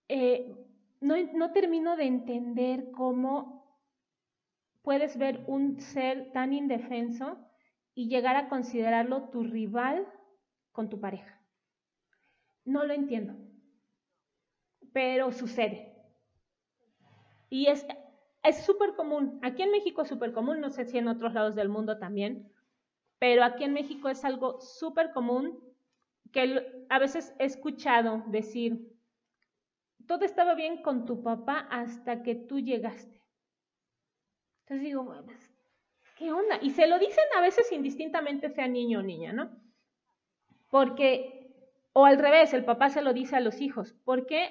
eh, no, no termino de entender cómo puedes ver un ser tan indefenso y llegar a considerarlo tu rival con tu pareja. No lo entiendo, pero sucede. Y es súper común. Aquí en México es súper común, no sé si en otros lados del mundo también, pero aquí en México es algo súper común que a veces he escuchado decir, todo estaba bien con tu papá hasta que tú llegaste. Entonces digo, ¿qué onda? Y se lo dicen a veces indistintamente sea niño o niña, ¿no? Porque, o al revés, el papá se lo dice a los hijos, porque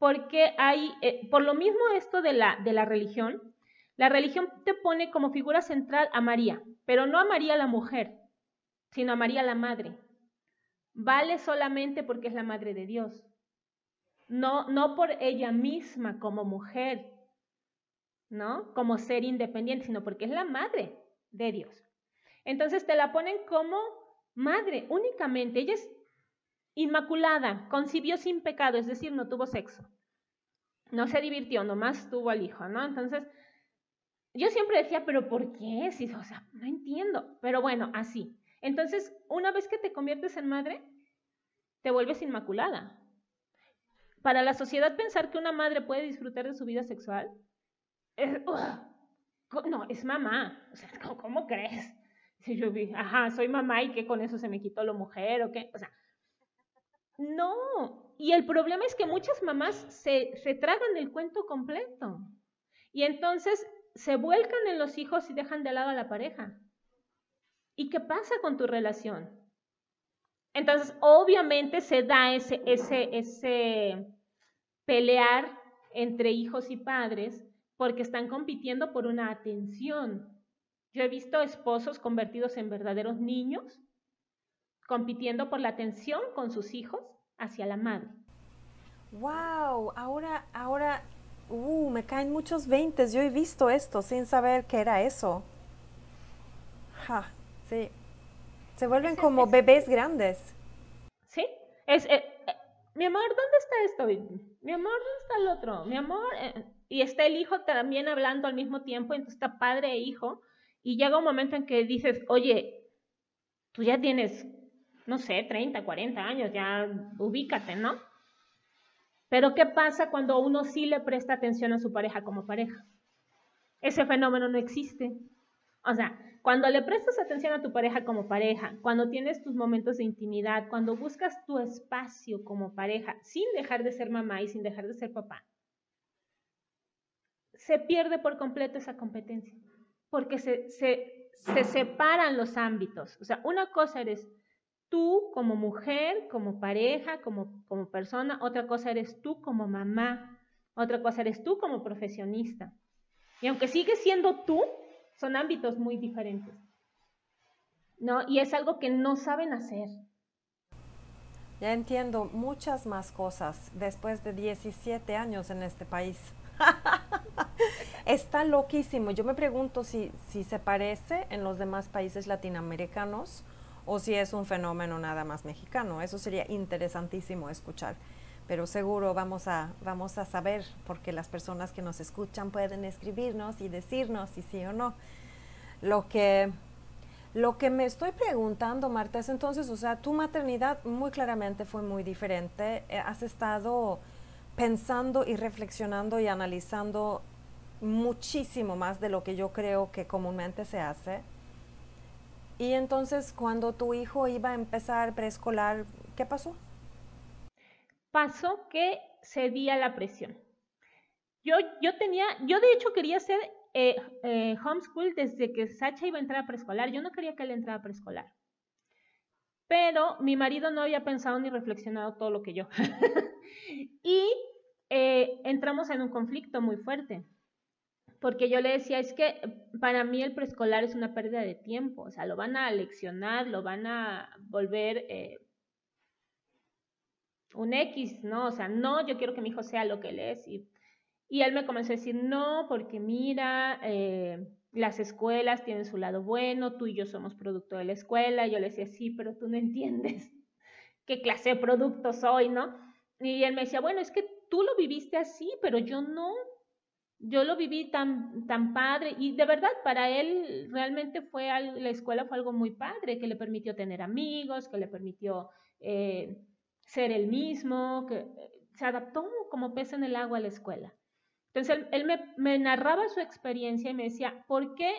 porque hay, eh, por lo mismo esto de la, de la religión, la religión te pone como figura central a María, pero no a María la mujer, sino a María la madre. Vale solamente porque es la madre de Dios, no, no por ella misma como mujer, ¿no? Como ser independiente, sino porque es la madre de Dios. Entonces te la ponen como madre únicamente. Ella es Inmaculada, concibió sin pecado, es decir, no tuvo sexo. No se divirtió, nomás tuvo al hijo, ¿no? Entonces, yo siempre decía, pero ¿por qué? Si, o sea, no entiendo. Pero bueno, así. Entonces, una vez que te conviertes en madre, te vuelves inmaculada. Para la sociedad pensar que una madre puede disfrutar de su vida sexual, es, no, es mamá. O sea, ¿cómo, crees? Si yo vi, ajá, soy mamá y que con eso se me quitó la mujer o qué. O sea, no, y el problema es que muchas mamás se, se tragan el cuento completo y entonces se vuelcan en los hijos y dejan de lado a la pareja. ¿Y qué pasa con tu relación? Entonces, obviamente se da ese, ese, ese pelear entre hijos y padres porque están compitiendo por una atención. Yo he visto esposos convertidos en verdaderos niños compitiendo por la atención con sus hijos hacia la madre. Wow, ahora, ahora, uh, me caen muchos veintes. Yo he visto esto sin saber qué era eso. Ja, sí. Se vuelven como bebés grandes. Sí, es, eh, mi amor, ¿dónde está esto? Mi amor, ¿dónde está el otro? Mi amor, eh, y está el hijo también hablando al mismo tiempo, entonces está padre e hijo, y llega un momento en que dices, oye, tú ya tienes, no sé, 30, 40 años, ya ubícate, ¿no? Pero ¿qué pasa cuando uno sí le presta atención a su pareja como pareja? Ese fenómeno no existe. O sea, cuando le prestas atención a tu pareja como pareja, cuando tienes tus momentos de intimidad, cuando buscas tu espacio como pareja, sin dejar de ser mamá y sin dejar de ser papá, se pierde por completo esa competencia, porque se, se, se separan los ámbitos. O sea, una cosa eres tú como mujer, como pareja, como, como persona, otra cosa eres tú como mamá, otra cosa eres tú como profesionista. Y aunque sigues siendo tú, son ámbitos muy diferentes. ¿No? Y es algo que no saben hacer. Ya entiendo muchas más cosas después de 17 años en este país. Está loquísimo. Yo me pregunto si, si se parece en los demás países latinoamericanos o si es un fenómeno nada más mexicano. Eso sería interesantísimo escuchar pero seguro vamos a, vamos a saber, porque las personas que nos escuchan pueden escribirnos y decirnos si sí o no. Lo que, lo que me estoy preguntando, Marta, es entonces, o sea, tu maternidad muy claramente fue muy diferente. Eh, has estado pensando y reflexionando y analizando muchísimo más de lo que yo creo que comúnmente se hace. Y entonces, cuando tu hijo iba a empezar preescolar, ¿qué pasó? pasó que cedía la presión. Yo, yo tenía, yo de hecho quería hacer eh, eh, homeschool desde que Sacha iba a entrar a preescolar. Yo no quería que él entrara a preescolar. Pero mi marido no había pensado ni reflexionado todo lo que yo. y eh, entramos en un conflicto muy fuerte. Porque yo le decía, es que para mí el preescolar es una pérdida de tiempo. O sea, lo van a leccionar, lo van a volver un X, ¿no? O sea, no, yo quiero que mi hijo sea lo que él es. Y, y él me comenzó a decir, no, porque mira, eh, las escuelas tienen su lado bueno, tú y yo somos producto de la escuela. Y yo le decía, sí, pero tú no entiendes qué clase de producto soy, ¿no? Y él me decía, bueno, es que tú lo viviste así, pero yo no. Yo lo viví tan, tan padre y de verdad para él realmente fue la escuela fue algo muy padre que le permitió tener amigos, que le permitió eh, ser el mismo, que eh, se adaptó como pez en el agua a la escuela. Entonces él, me, narraba su experiencia y me decía, ¿por qué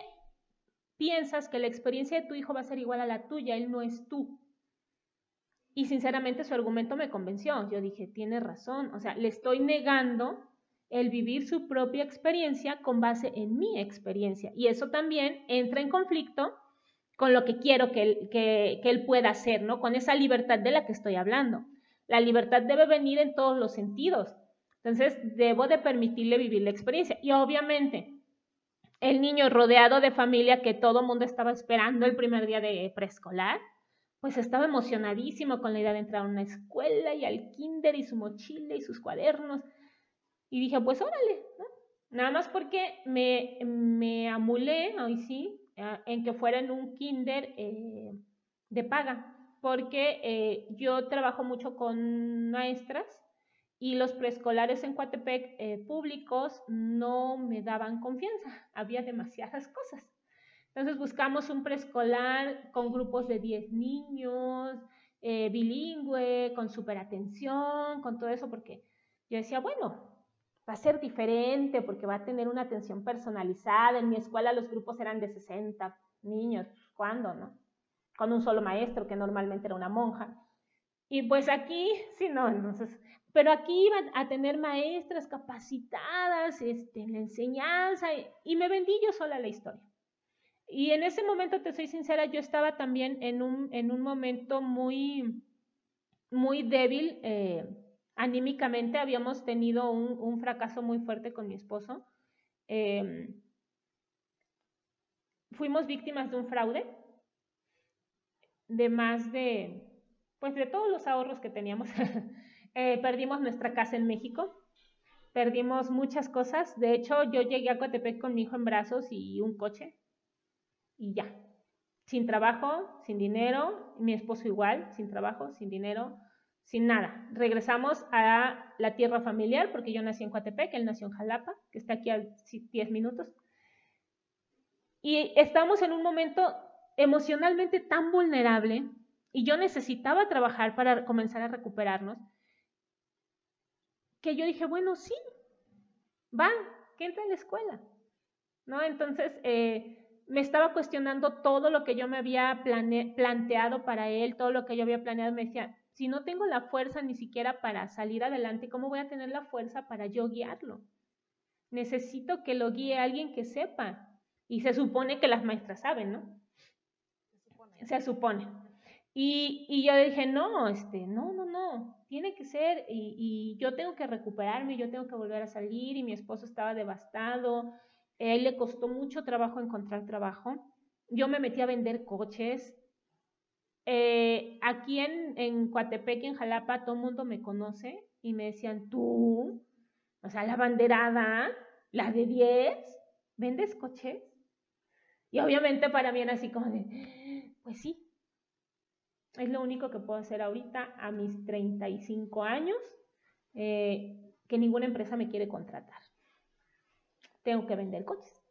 piensas que la experiencia de tu hijo va a ser igual a la tuya? Él no es tú. Y sinceramente su argumento me convenció. Yo dije, tiene razón. O sea, le estoy negando el vivir su propia experiencia con base en mi experiencia. Y eso también entra en conflicto con lo que quiero que él, que él pueda hacer, ¿no? Con esa libertad de la que estoy hablando. La libertad debe venir en todos los sentidos. Entonces, debo de permitirle vivir la experiencia. Y obviamente, el niño rodeado de familia que todo mundo estaba esperando el primer día de preescolar, pues estaba emocionadísimo con la idea de entrar a una escuela y al kinder y su mochila y sus cuadernos. Y dije, pues órale, Nada más porque me, me amulé, hoy sí, en que fuera en un kinder eh, de paga porque eh, yo trabajo mucho con maestras y los preescolares en Coatepec eh, públicos no me daban confianza, había demasiadas cosas. Entonces buscamos un preescolar con grupos de 10 niños, eh, bilingüe, con super atención, con todo eso, porque yo decía, bueno, va a ser diferente porque va a tener una atención personalizada. En mi escuela los grupos eran de 60 niños, ¿cuándo, no? con un solo maestro, que normalmente era una monja. Y pues aquí, sí, no, entonces, pero aquí iban a tener maestras capacitadas este, en la enseñanza y, me vendí yo sola la historia. Y en ese momento, te soy sincera, yo estaba también en un, en un momento muy, muy débil eh, anímicamente. Habíamos tenido un, fracaso muy fuerte con mi esposo. Em, fuimos víctimas de un fraude de más de, pues de todos los ahorros que teníamos. Eh, perdimos nuestra casa en México, perdimos muchas cosas. De hecho, yo llegué a Coatepec con mi hijo en brazos y un coche y ya. Sin trabajo, sin dinero, mi esposo igual, sin trabajo, sin dinero, sin nada. Regresamos a la tierra familiar, porque yo nací en Coatepec, él nació en Jalapa, que está aquí a 10 minutos. Y estamos en un momento emocionalmente tan vulnerable y yo necesitaba trabajar para comenzar a recuperarnos, que yo dije, bueno, sí, va, que entre a la escuela. ¿No? Entonces, eh, me estaba cuestionando todo lo que yo me había planteado para él, todo lo que yo había planeado. Me decía, si no tengo la fuerza ni siquiera para salir adelante, ¿cómo voy a tener la fuerza para yo guiarlo? Necesito que lo guíe alguien que sepa. Y se supone que las maestras saben, ¿no? Se supone. Y, y, yo dije, no, este, no, no, no, tiene que ser, y, y, yo tengo que recuperarme, yo tengo que volver a salir, y mi esposo estaba devastado, a él le costó mucho trabajo encontrar trabajo. Yo me metí a vender coches. Eh, aquí en, en Coatepec, en Jalapa, todo el mundo me conoce y me decían, tú, o sea, la banderada, la de 10, ¿vendes coches? Y obviamente para mí era así como de, pues sí, es lo único que puedo hacer ahorita a mis 35 años, eh, que ninguna empresa me quiere contratar tengo que vender coches.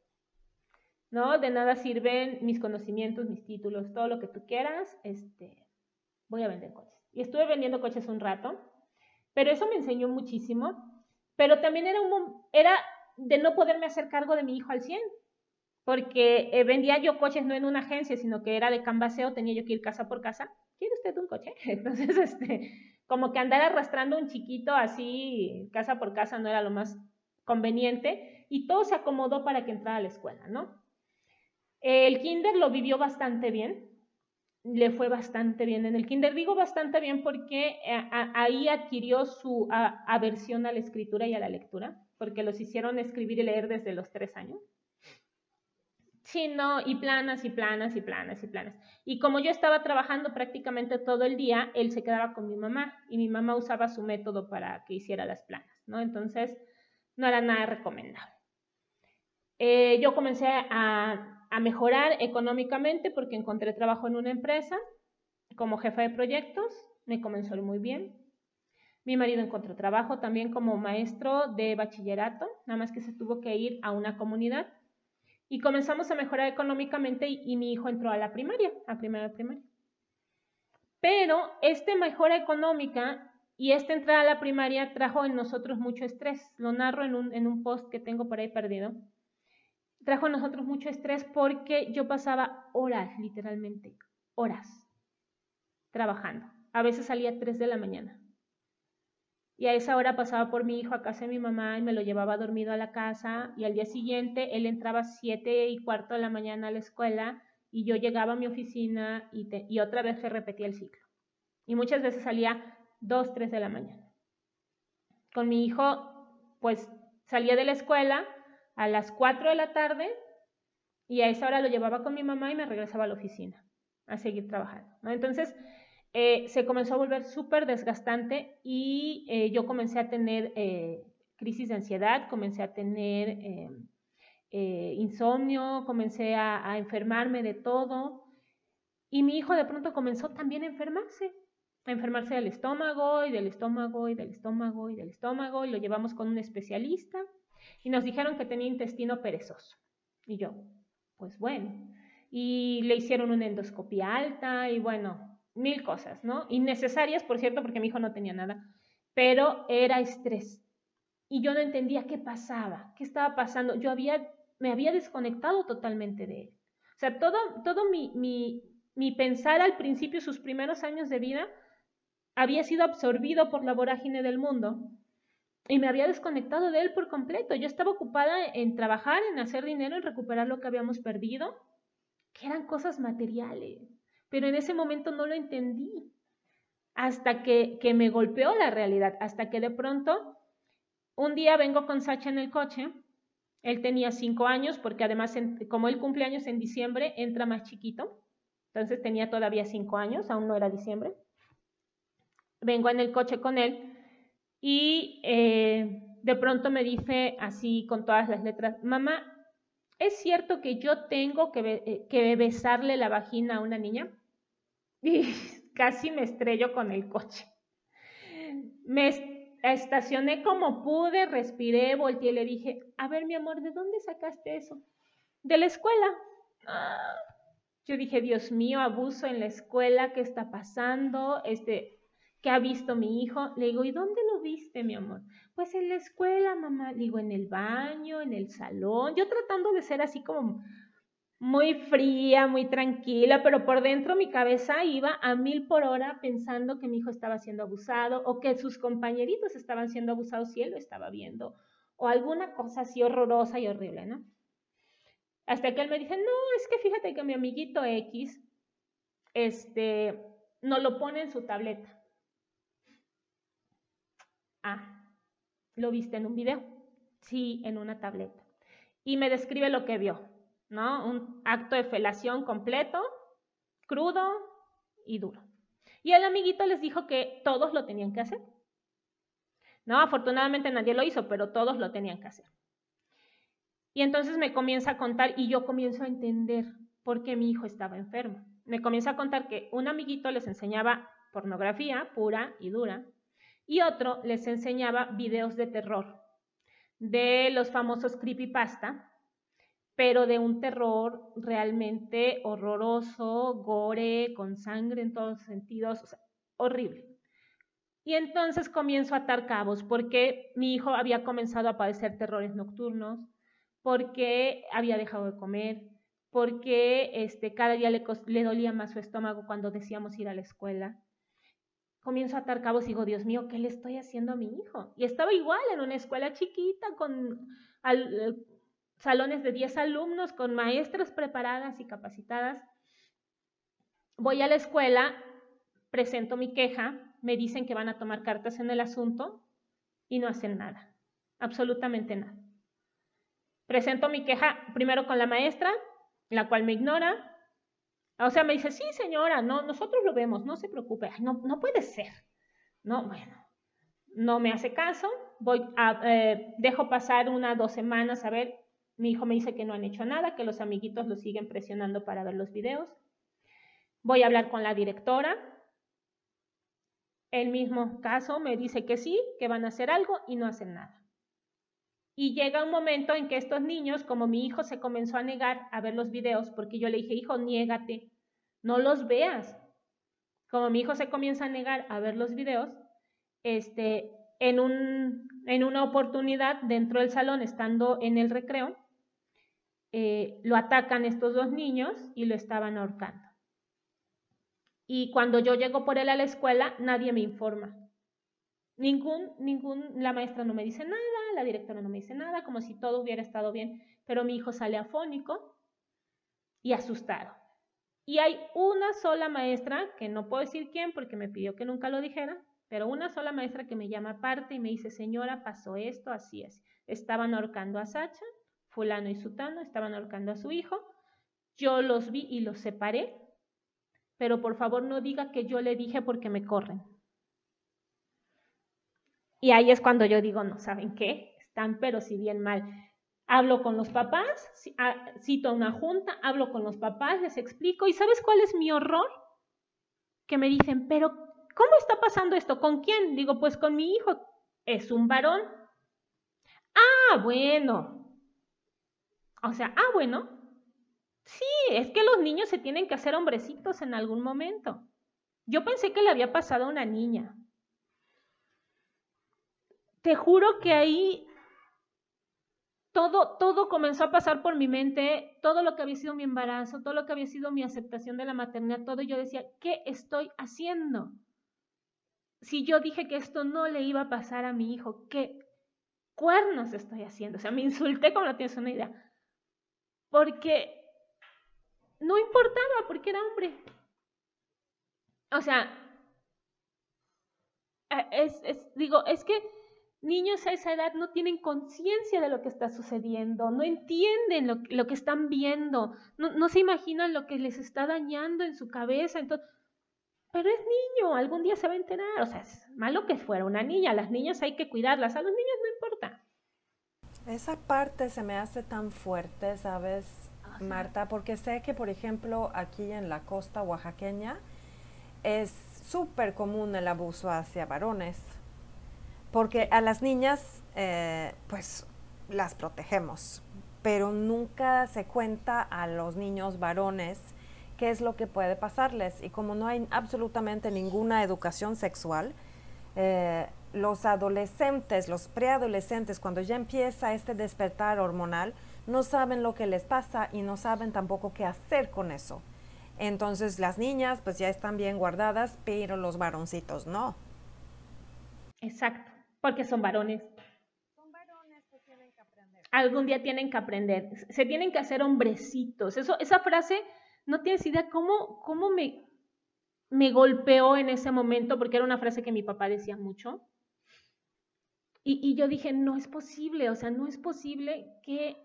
¿No? De nada sirven mis conocimientos, mis títulos, todo lo que tú quieras, este, voy a vender coches. Y estuve vendiendo coches un rato, pero eso me enseñó muchísimo, pero también era, un, era de no poderme hacer cargo de mi hijo al 100, porque eh, vendía yo coches no en una agencia, sino que era de canvaseo, tenía yo que ir casa por casa. ¿Quiere usted un coche? Entonces, este, como que andar arrastrando un chiquito así, casa por casa, no era lo más conveniente y todo se acomodó para que entrara a la escuela, ¿no? El kinder lo vivió bastante bien, le fue bastante bien en el kinder. Digo bastante bien porque eh, ahí adquirió su aversión a la escritura y a la lectura, porque los hicieron escribir y leer desde los tres años. Sí, no, y planas y planas y planas y planas. Y como yo estaba trabajando prácticamente todo el día, él se quedaba con mi mamá y mi mamá usaba su método para que hiciera las planas, ¿no? Entonces, no era nada recomendable. Eh, yo comencé a, mejorar económicamente porque encontré trabajo en una empresa como jefa de proyectos, me comenzó muy bien. Mi marido encontró trabajo también como maestro de bachillerato, nada más que se tuvo que ir a una comunidad. Y comenzamos a mejorar económicamente y, mi hijo entró a la primaria, a primera primaria. Pero esta mejora económica y esta entrada a la primaria trajo en nosotros mucho estrés. Lo narro en un, en un post que tengo por ahí perdido trajo a nosotros mucho estrés porque yo pasaba horas, literalmente, horas, trabajando. A veces salía a 3 de la mañana. Y a esa hora pasaba por mi hijo a casa de mi mamá y me lo llevaba dormido a la casa. Y al día siguiente él entraba a 7 y cuarto de la mañana a la escuela y yo llegaba a mi oficina y, y otra vez se repetía el ciclo. Y muchas veces salía 2, 3 de la mañana. Con mi hijo, pues salía de la escuela, a las 4 de la tarde y a esa hora lo llevaba con mi mamá y me regresaba a la oficina a seguir trabajando. Entonces, eh, se comenzó a volver súper desgastante y eh, yo comencé a tener eh, crisis de ansiedad, comencé a tener insomnio, comencé a, a enfermarme de todo y mi hijo de pronto comenzó también a enfermarse, a enfermarse del estómago y del estómago y del estómago y del estómago y lo llevamos con un especialista y nos dijeron que tenía intestino perezoso. Y yo, pues bueno, y le hicieron una endoscopia alta y bueno, mil cosas, ¿no? Innecesarias, por cierto, porque mi hijo no tenía nada, pero era estrés. Y yo no entendía qué pasaba, qué estaba pasando. Yo había, me había desconectado totalmente de él. O sea, todo, todo mi, mi, mi pensar al principio, sus primeros años de vida, había sido absorbido por la vorágine del mundo y me había desconectado de él por completo. Yo estaba ocupada en trabajar, en hacer dinero, en recuperar lo que habíamos perdido, que eran cosas materiales. Pero en ese momento no lo entendí. Hasta que, que me golpeó la realidad, hasta que de pronto un día vengo con Sacha en el coche. Él tenía cinco años, porque además, como él cumpleaños en diciembre, entra más chiquito. Entonces tenía todavía cinco años, aún no era diciembre. Vengo en el coche con él y eh, de pronto me dice así con todas las letras, mamá, ¿es cierto que yo tengo que, eh, que besarle la vagina a una niña? Y casi me estrello con el coche. Me estacioné como pude, respiré, volteé y le dije, a ver mi amor, ¿de dónde sacaste eso? De la escuela. Ah. Yo dije, Dios mío, abuso en la escuela, ¿qué está pasando? Este, ¿qué ha visto mi hijo? Le digo, ¿y dónde lo viste, mi amor? Pues en la escuela, mamá. Le digo, en el baño, en el salón. Yo tratando de ser así como muy fría, muy tranquila, pero por dentro mi cabeza iba a mil por hora pensando que mi hijo estaba siendo abusado o que sus compañeritos estaban siendo abusados y él lo estaba viendo, o alguna cosa así horrorosa y horrible, ¿no? Hasta que él me dice, no, es que fíjate que mi amiguito X, este, no lo pone en su tableta. Ah, ¿lo viste en un video? Sí, en una tableta. Y me describe lo que vio. ¿no? Un acto de felación completo, crudo y duro. Y el amiguito les dijo que todos lo tenían que hacer. No, afortunadamente nadie lo hizo, pero todos lo tenían que hacer. Y entonces me comienza a contar y yo comienzo a entender por qué mi hijo estaba enfermo. Me comienza a contar que un amiguito les enseñaba pornografía pura y dura y otro les enseñaba videos de terror de los famosos creepypasta pero de un terror realmente horroroso, gore, con sangre en todos los sentidos, horrible. Y entonces comienzo a atar cabos porque mi hijo había comenzado a padecer terrores nocturnos, porque había dejado de comer, porque este, cada día le, le dolía más su estómago cuando decíamos ir a la escuela. Comienzo a atar cabos y digo, Dios mío, ¿qué le estoy haciendo a mi hijo? Y estaba igual en una escuela chiquita con al, salones de 10 alumnos con maestras preparadas y capacitadas. Voy a la escuela, presento mi queja, me dicen que van a tomar cartas en el asunto y no hacen nada, absolutamente nada. Presento mi queja primero con la maestra, la cual me ignora. O sea, me dice, sí, señora, no, nosotros lo vemos, no se preocupe. no, no puede ser. No, bueno, no me hace caso. Voy a, eh, dejo pasar una dos semanas a ver mi hijo me dice que no han hecho nada, que los amiguitos lo siguen presionando para ver los videos. Voy a hablar con la directora. El mismo caso me dice que sí, que van a hacer algo y no hacen nada. Y llega un momento en que estos niños, como mi hijo se comenzó a negar a ver los videos, porque yo le dije, hijo, niégate, no los veas. Como mi hijo se comienza a negar a ver los videos, este, en, un, en una oportunidad dentro del salón, estando en el recreo, eh, lo atacan estos dos niños y lo estaban ahorcando. Y cuando yo llego por él a la escuela, nadie me informa. Ningún, ningún, la maestra no me dice nada, la directora no me dice nada, como si todo hubiera estado bien, pero mi hijo sale afónico y asustado. Y hay una sola maestra, que no puedo decir quién porque me pidió que nunca lo dijera, pero una sola maestra que me llama aparte y me dice, señora, pasó esto, así es. Estaban ahorcando a Sacha fulano y sutano estaban ahorcando a su hijo, yo los vi y los separé, pero por favor no diga que yo le dije porque me corren. Y ahí es cuando yo digo, no, ¿saben qué? Están pero si bien mal. Hablo con los papás, ah, cito una junta, hablo con los papás, les explico, ¿y sabes cuál es mi horror? Que me dicen, pero ¿cómo está pasando esto? ¿Con quién? Digo, pues con mi hijo. Es un varón. Ah, bueno, o sea, ah, bueno, sí, es que los niños se tienen que hacer hombrecitos en algún momento. Yo pensé que le había pasado a una niña. Te juro que ahí todo, todo comenzó a pasar por mi mente, todo lo que había sido mi embarazo, todo lo que había sido mi aceptación de la maternidad, todo. yo decía, ¿qué estoy haciendo? Si yo dije que esto no le iba a pasar a mi hijo, ¿qué cuernos estoy haciendo? O sea, me insulté como no tienes una idea porque no importaba, porque era hombre. O sea, es, digo, es que niños a esa edad no tienen conciencia de lo que está sucediendo, no entienden lo, que están viendo, no, no, se imaginan lo que les está dañando en su cabeza. Entonces, pero es niño, algún día se va a enterar. O sea, es malo que fuera una niña, las niñas hay que cuidarlas, a los niños no importa. Esa parte se me hace tan fuerte, ¿sabes, Marta? Porque sé que, por ejemplo, aquí en la costa oaxaqueña es súper común el abuso hacia varones. Porque a las niñas, eh, pues las protegemos, pero nunca se cuenta a los niños varones qué es lo que puede pasarles. Y como no hay absolutamente ninguna educación sexual, eh, los adolescentes, los preadolescentes, cuando ya empieza este despertar hormonal, no saben lo que les pasa y no saben tampoco qué hacer con eso. Entonces las niñas pues ya están bien guardadas, pero los varoncitos no. Exacto, porque son varones. Son varones que tienen que aprender. Algún día tienen que aprender. Se tienen que hacer hombrecitos. Eso, esa frase, no tienes idea cómo, cómo me, me golpeó en ese momento, porque era una frase que mi papá decía mucho. Y, y, yo dije, no es posible, o sea, no es posible que,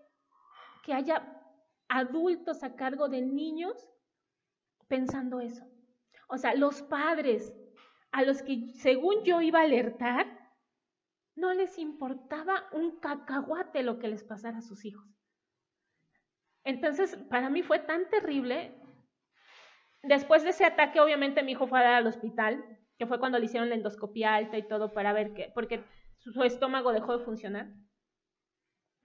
que haya adultos a cargo de niños pensando eso. O sea, los padres a los que según yo iba a alertar, no les importaba un cacahuate lo que les pasara a sus hijos. Entonces, para mí fue tan terrible. Después de ese ataque, obviamente mi hijo fue a dar al hospital, que fue cuando le hicieron la endoscopia alta y todo para ver qué, porque su estómago dejó de funcionar.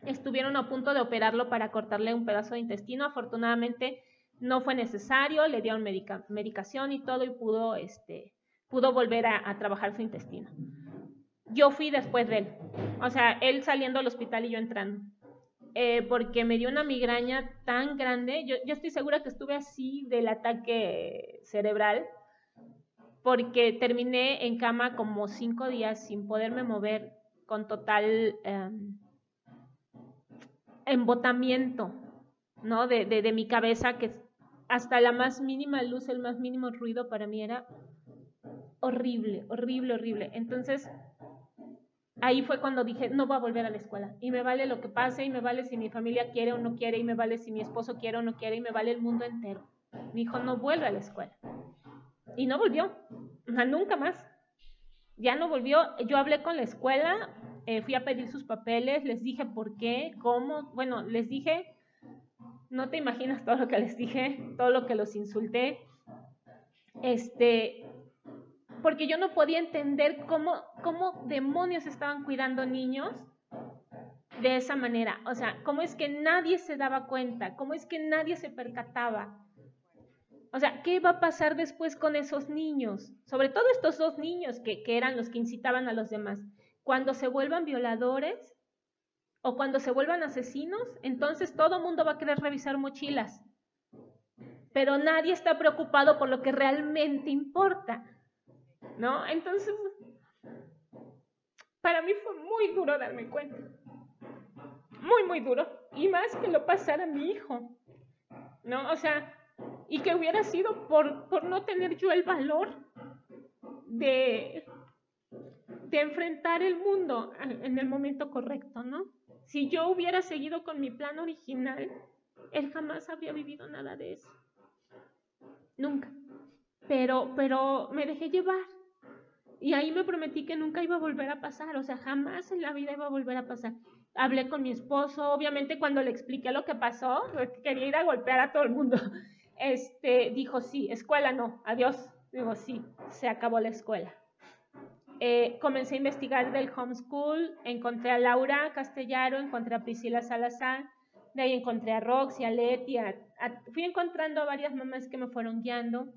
Estuvieron a punto de operarlo para cortarle un pedazo de intestino. Afortunadamente no fue necesario, le dieron medicación y todo y pudo, este, pudo volver a, trabajar su intestino. Yo fui después de él, o sea, él saliendo al hospital y yo entrando, eh, porque me dio una migraña tan grande, yo, estoy segura que estuve así del ataque cerebral, porque terminé en cama como cinco días sin poderme mover, con total em, embotamiento, ¿no? De, de, mi cabeza, que hasta la más mínima luz, el más mínimo ruido para mí era horrible, horrible, horrible. Entonces, ahí fue cuando dije, no voy a volver a la escuela. Y me vale lo que pase, y me vale si mi familia quiere o no quiere, y me vale si mi esposo quiere o no quiere, y me vale el mundo entero. Mi hijo no vuelve a la escuela. Y no volvió, nunca más. Ya no volvió. Yo hablé con la escuela, eh, fui a pedir sus papeles, les dije por qué, cómo. Bueno, les dije, no te imaginas todo lo que les dije, todo lo que los insulté. Este, porque yo no podía entender cómo, cómo demonios estaban cuidando niños de esa manera. O sea, cómo es que nadie se daba cuenta, cómo es que nadie se percataba. O sea, ¿qué va a pasar después con esos niños? Sobre todo estos dos niños que, que eran los que incitaban a los demás. Cuando se vuelvan violadores o cuando se vuelvan asesinos, entonces todo el mundo va a querer revisar mochilas. Pero nadie está preocupado por lo que realmente importa. ¿No? Entonces, para mí fue muy duro darme cuenta. Muy, muy duro. Y más que lo pasara mi hijo, ¿no? O sea, y que hubiera sido por, por no tener yo el valor de, de enfrentar el mundo en el momento correcto, ¿no? Si yo hubiera seguido con mi plan original, él jamás habría vivido nada de eso. Nunca. Pero, pero me dejé llevar. Y ahí me prometí que nunca iba a volver a pasar, o sea, jamás en la vida iba a volver a pasar. Hablé con mi esposo, obviamente cuando le expliqué lo que pasó, quería ir a golpear a todo el mundo. Este, dijo, sí, escuela no, adiós. Digo, sí, se acabó la escuela. Eh, comencé a investigar del homeschool, encontré a Laura Castellaro, encontré a Priscila Salazar, de ahí encontré a Roxy, a Leti, fui encontrando a varias mamás que me fueron guiando.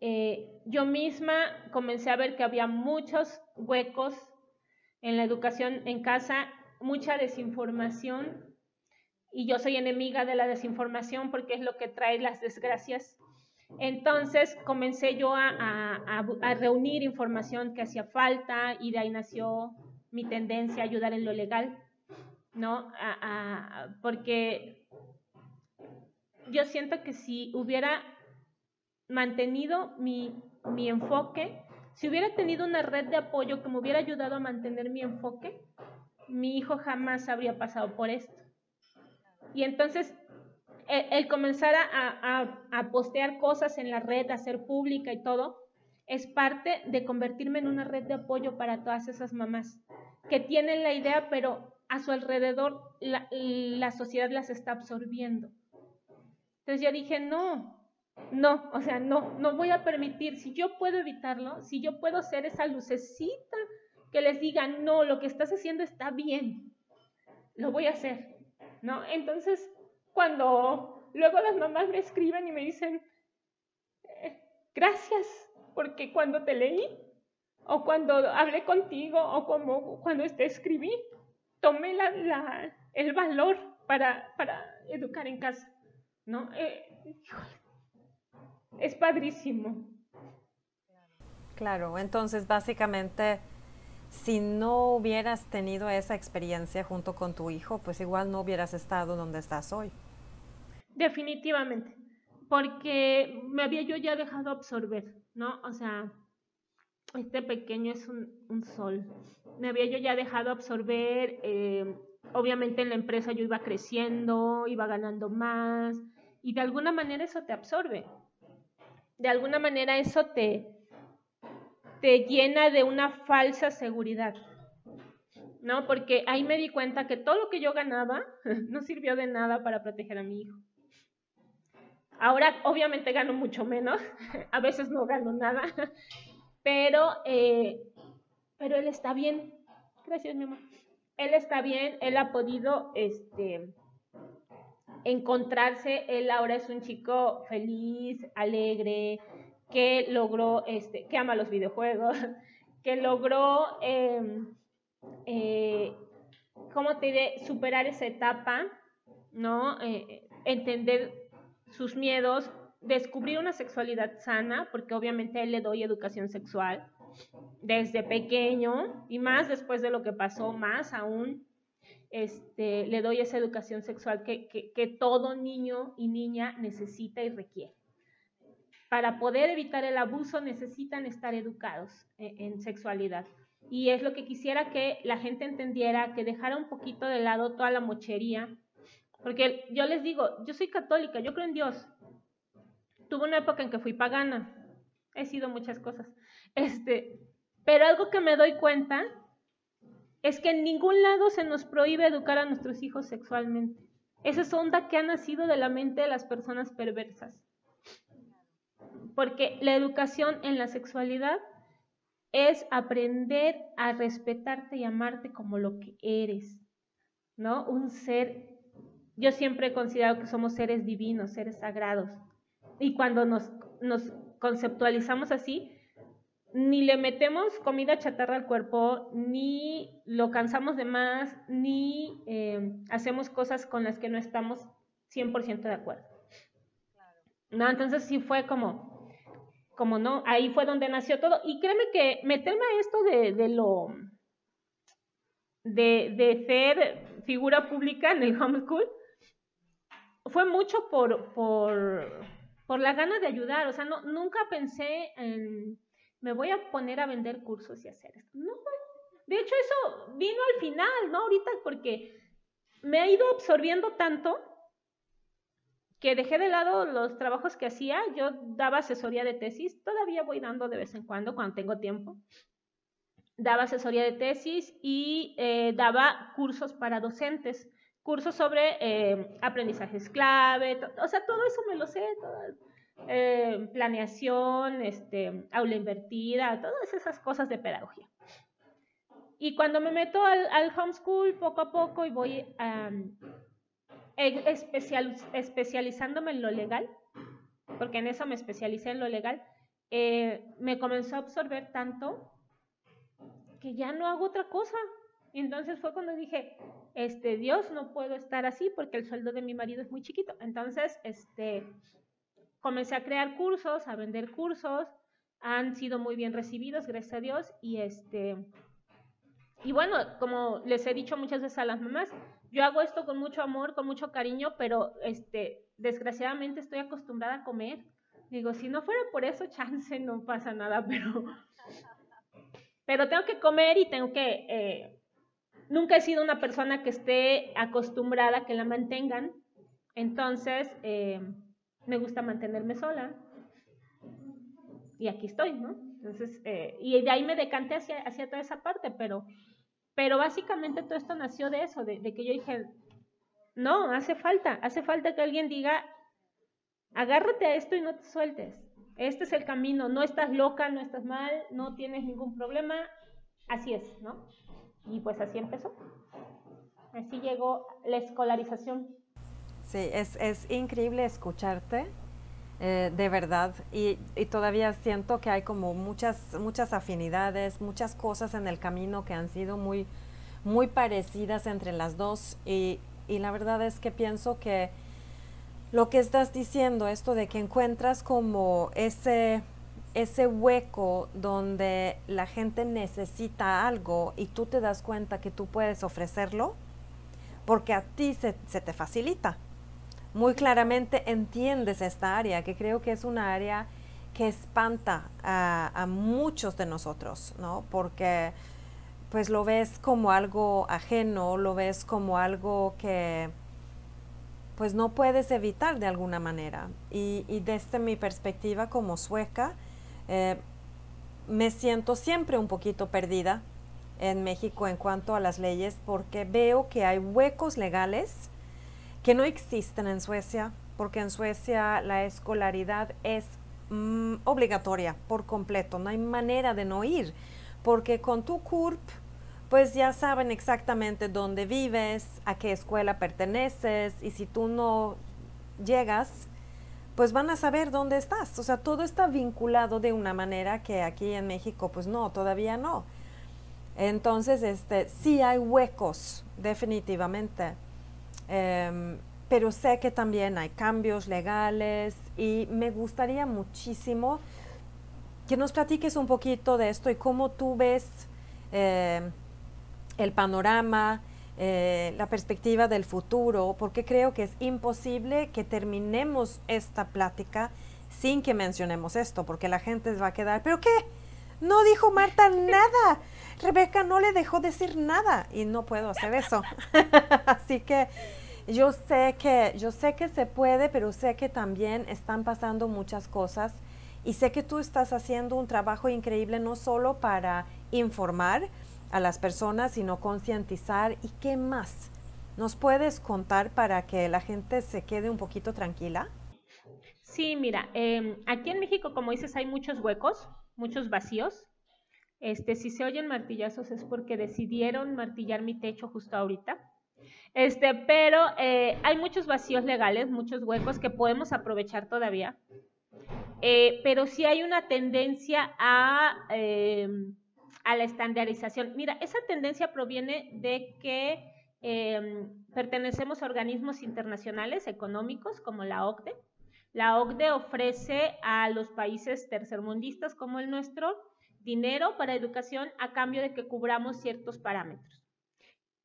Eh, yo misma comencé a ver que había muchos huecos en la educación en casa, mucha desinformación, y yo soy enemiga de la desinformación porque es lo que trae las desgracias. Entonces comencé yo a, reunir información que hacía falta y de ahí nació mi tendencia a ayudar en lo legal, ¿no? porque yo siento que si hubiera mantenido mi, mi enfoque, si hubiera tenido una red de apoyo que me hubiera ayudado a mantener mi enfoque, mi hijo jamás habría pasado por esto. Y entonces, el, comenzar a, a, postear cosas en la red, a hacer pública y todo, es parte de convertirme en una red de apoyo para todas esas mamás que tienen la idea, pero a su alrededor la, la sociedad las está absorbiendo. Entonces yo dije, no, no, o sea, no, no voy a permitir, si yo puedo evitarlo, si yo puedo ser esa lucecita que les diga, no, lo que estás haciendo está bien, lo voy a hacer, ¿no? Entonces, cuando luego las mamás me escriben y me dicen, eh, gracias, porque cuando te leí, o cuando hablé contigo, o como cuando te escribí, tomé el valor para, para, educar en casa, ¿no? Eh, es padrísimo. Claro, entonces básicamente si no hubieras tenido esa experiencia junto con tu hijo, pues igual no hubieras estado donde estás hoy. Definitivamente, porque me había yo ya dejado absorber, ¿no? O sea, este pequeño es un, sol. Me había yo ya dejado absorber, eh, obviamente en la empresa yo iba creciendo, iba ganando más, y de alguna manera eso te absorbe. De alguna manera eso te, te llena de una falsa seguridad. ¿No? Porque ahí me di cuenta que todo lo que yo ganaba no sirvió de nada para proteger a mi hijo. Ahora obviamente gano mucho menos, a veces no gano nada, pero, eh, pero él está bien. Gracias, mi amor. Él está bien, él ha podido este, encontrarse, él ahora es un chico feliz, alegre, que logró, este, que ama los videojuegos, que logró, em, eh, ¿cómo te diré?, superar esa etapa, ¿no? Eh, entender sus miedos, descubrir una sexualidad sana, porque obviamente él le doy educación sexual desde pequeño y más después de lo que pasó, más aún, este, le doy esa educación sexual que, todo niño y niña necesita y requiere para poder evitar el abuso necesitan estar educados en, sexualidad. Y es lo que quisiera que la gente entendiera, que dejara un poquito de lado toda la mochería. Porque yo les digo, yo soy católica, yo creo en Dios. Tuve una época en que fui pagana. He sido muchas cosas. Este, pero algo que me doy cuenta es que en ningún lado se nos prohíbe educar a nuestros hijos sexualmente. Esa es onda que ha nacido de la mente de las personas perversas porque la educación en la sexualidad es aprender a respetarte y amarte como lo que eres, ¿no? Un ser, yo siempre he considerado que somos seres divinos, seres sagrados. Y cuando nos, nos conceptualizamos así, ni le metemos comida chatarra al cuerpo, ni lo cansamos de más, ni eh, hacemos cosas con las que no estamos 100% de acuerdo. ¿No? Entonces sí fue como, como no, ahí fue donde nació todo. Y créeme que meterme a esto de, de lo, de, de, ser figura pública en el homeschool, fue mucho por, por, por la gana de ayudar. O sea, no, nunca pensé en, me voy a poner a vender cursos y hacer esto. No, de hecho eso vino al final, ¿no? Ahorita porque me ha ido absorbiendo tanto que dejé de lado los trabajos que hacía, yo daba asesoría de tesis, todavía voy dando de vez en cuando, cuando tengo tiempo. Daba asesoría de tesis y eh, daba cursos para docentes, cursos sobre eh, aprendizajes clave, o sea, todo eso me lo sé, eh, planeación, este, aula invertida, todas esas cosas de pedagogía. Y cuando me meto al, al homeschool poco a poco y voy especial, especializándome en lo legal, porque en eso me especialicé en lo legal, eh, me comenzó a absorber tanto que ya no hago otra cosa. Entonces fue cuando dije, este, Dios, no puedo estar así porque el sueldo de mi marido es muy chiquito. Entonces, este, comencé a crear cursos, a vender cursos, han sido muy bien recibidos, gracias a Dios, y este, y bueno, como les he dicho muchas veces a las mamás, yo hago esto con mucho amor, con mucho cariño, pero este, desgraciadamente estoy acostumbrada a comer. Digo, si no fuera por eso, chance, no pasa nada, pero, pero tengo que comer y tengo que... Eh, nunca he sido una persona que esté acostumbrada a que la mantengan, entonces eh, me gusta mantenerme sola. Y aquí estoy, ¿no? Entonces, eh, y de ahí me decanté hacia, hacia toda esa parte, pero pero básicamente todo esto nació de eso, de, que yo dije, no, hace falta, hace falta que alguien diga, agárrate a esto y no te sueltes. Este es el camino, no estás loca, no estás mal, no tienes ningún problema, así es, ¿no? Y pues así empezó. Así llegó la escolarización. Sí, es, es increíble escucharte, eh, de verdad, y, y, todavía siento que hay como muchas, muchas afinidades, muchas cosas en el camino que han sido muy, muy parecidas entre las dos, y, y la verdad es que pienso que lo que estás diciendo, esto de que encuentras como ese, ese hueco donde la gente necesita algo y tú te das cuenta que tú puedes ofrecerlo, porque a ti se, se te facilita. Muy claramente entiendes esta área, que creo que es una área que espanta a, muchos de nosotros, ¿no? Porque pues lo ves como algo ajeno, lo ves como algo que pues no puedes evitar de alguna manera. Y, y desde mi perspectiva como sueca, eh, me siento siempre un poquito perdida en México en cuanto a las leyes porque veo que hay huecos legales que no existen en Suecia, porque en Suecia la escolaridad es mm, obligatoria por completo, no hay manera de no ir, porque con tu CURP pues ya saben exactamente dónde vives, a qué escuela perteneces y si tú no llegas, pues van a saber dónde estás. O sea, todo está vinculado de una manera que aquí en México pues no, todavía no. Entonces, este, sí hay huecos, definitivamente. Um, pero sé que también hay cambios legales y me gustaría muchísimo que nos platiques un poquito de esto y cómo tú ves eh, el panorama, eh, la perspectiva del futuro, porque creo que es imposible que terminemos esta plática sin que mencionemos esto, porque la gente va a quedar, ¿pero qué? No dijo Marta nada. Rebeca no le dejó decir nada y no puedo hacer eso. Así que yo sé que yo sé que se puede, pero sé que también están pasando muchas cosas y sé que tú estás haciendo un trabajo increíble no solo para informar, a las personas, sino concientizar. ¿Y qué más? ¿Nos puedes contar para que la gente se quede un poquito tranquila? Sí, mira, eh, aquí en México, como dices, hay muchos huecos, muchos vacíos. Este, si se oyen martillazos es porque decidieron martillar mi techo justo ahorita. Este, pero eh, hay muchos vacíos legales, muchos huecos que podemos aprovechar todavía. Eh, pero sí hay una tendencia a eh, a la estandarización. Mira, esa tendencia proviene de que em, pertenecemos a organismos internacionales económicos como la OCDE. La OCDE ofrece a los países tercermundistas como el nuestro dinero para educación a cambio de que cubramos ciertos parámetros.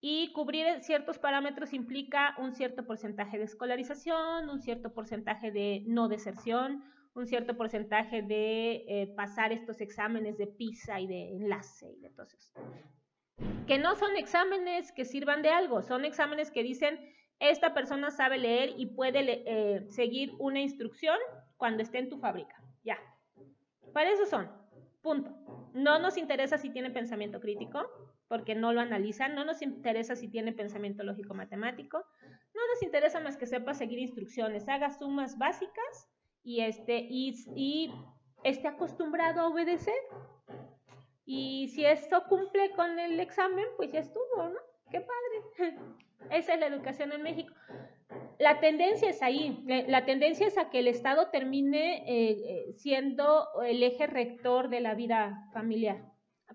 Y cubrir ciertos parámetros implica un cierto porcentaje de escolarización, un cierto porcentaje de no deserción, un cierto porcentaje de eh, pasar estos exámenes de PISA y de enlace y de entonces que no son exámenes que sirvan de algo, son exámenes que dicen esta persona sabe leer y puede eh, seguir una instrucción cuando esté en tu fábrica. Ya. Para eso son. Punto. No nos interesa si tiene pensamiento crítico, porque no lo analizan. No nos interesa si tiene pensamiento lógico matemático. No nos interesa más que sepa seguir instrucciones, haga sumas básicas y, este, esté acostumbrado a obedecer. Y si esto cumple con el examen, pues ya estuvo, ¿no? Qué padre. Esa es la educación en México. La tendencia es ahí, la tendencia es a que el Estado termine eh, eh, siendo el eje rector de la vida familiar.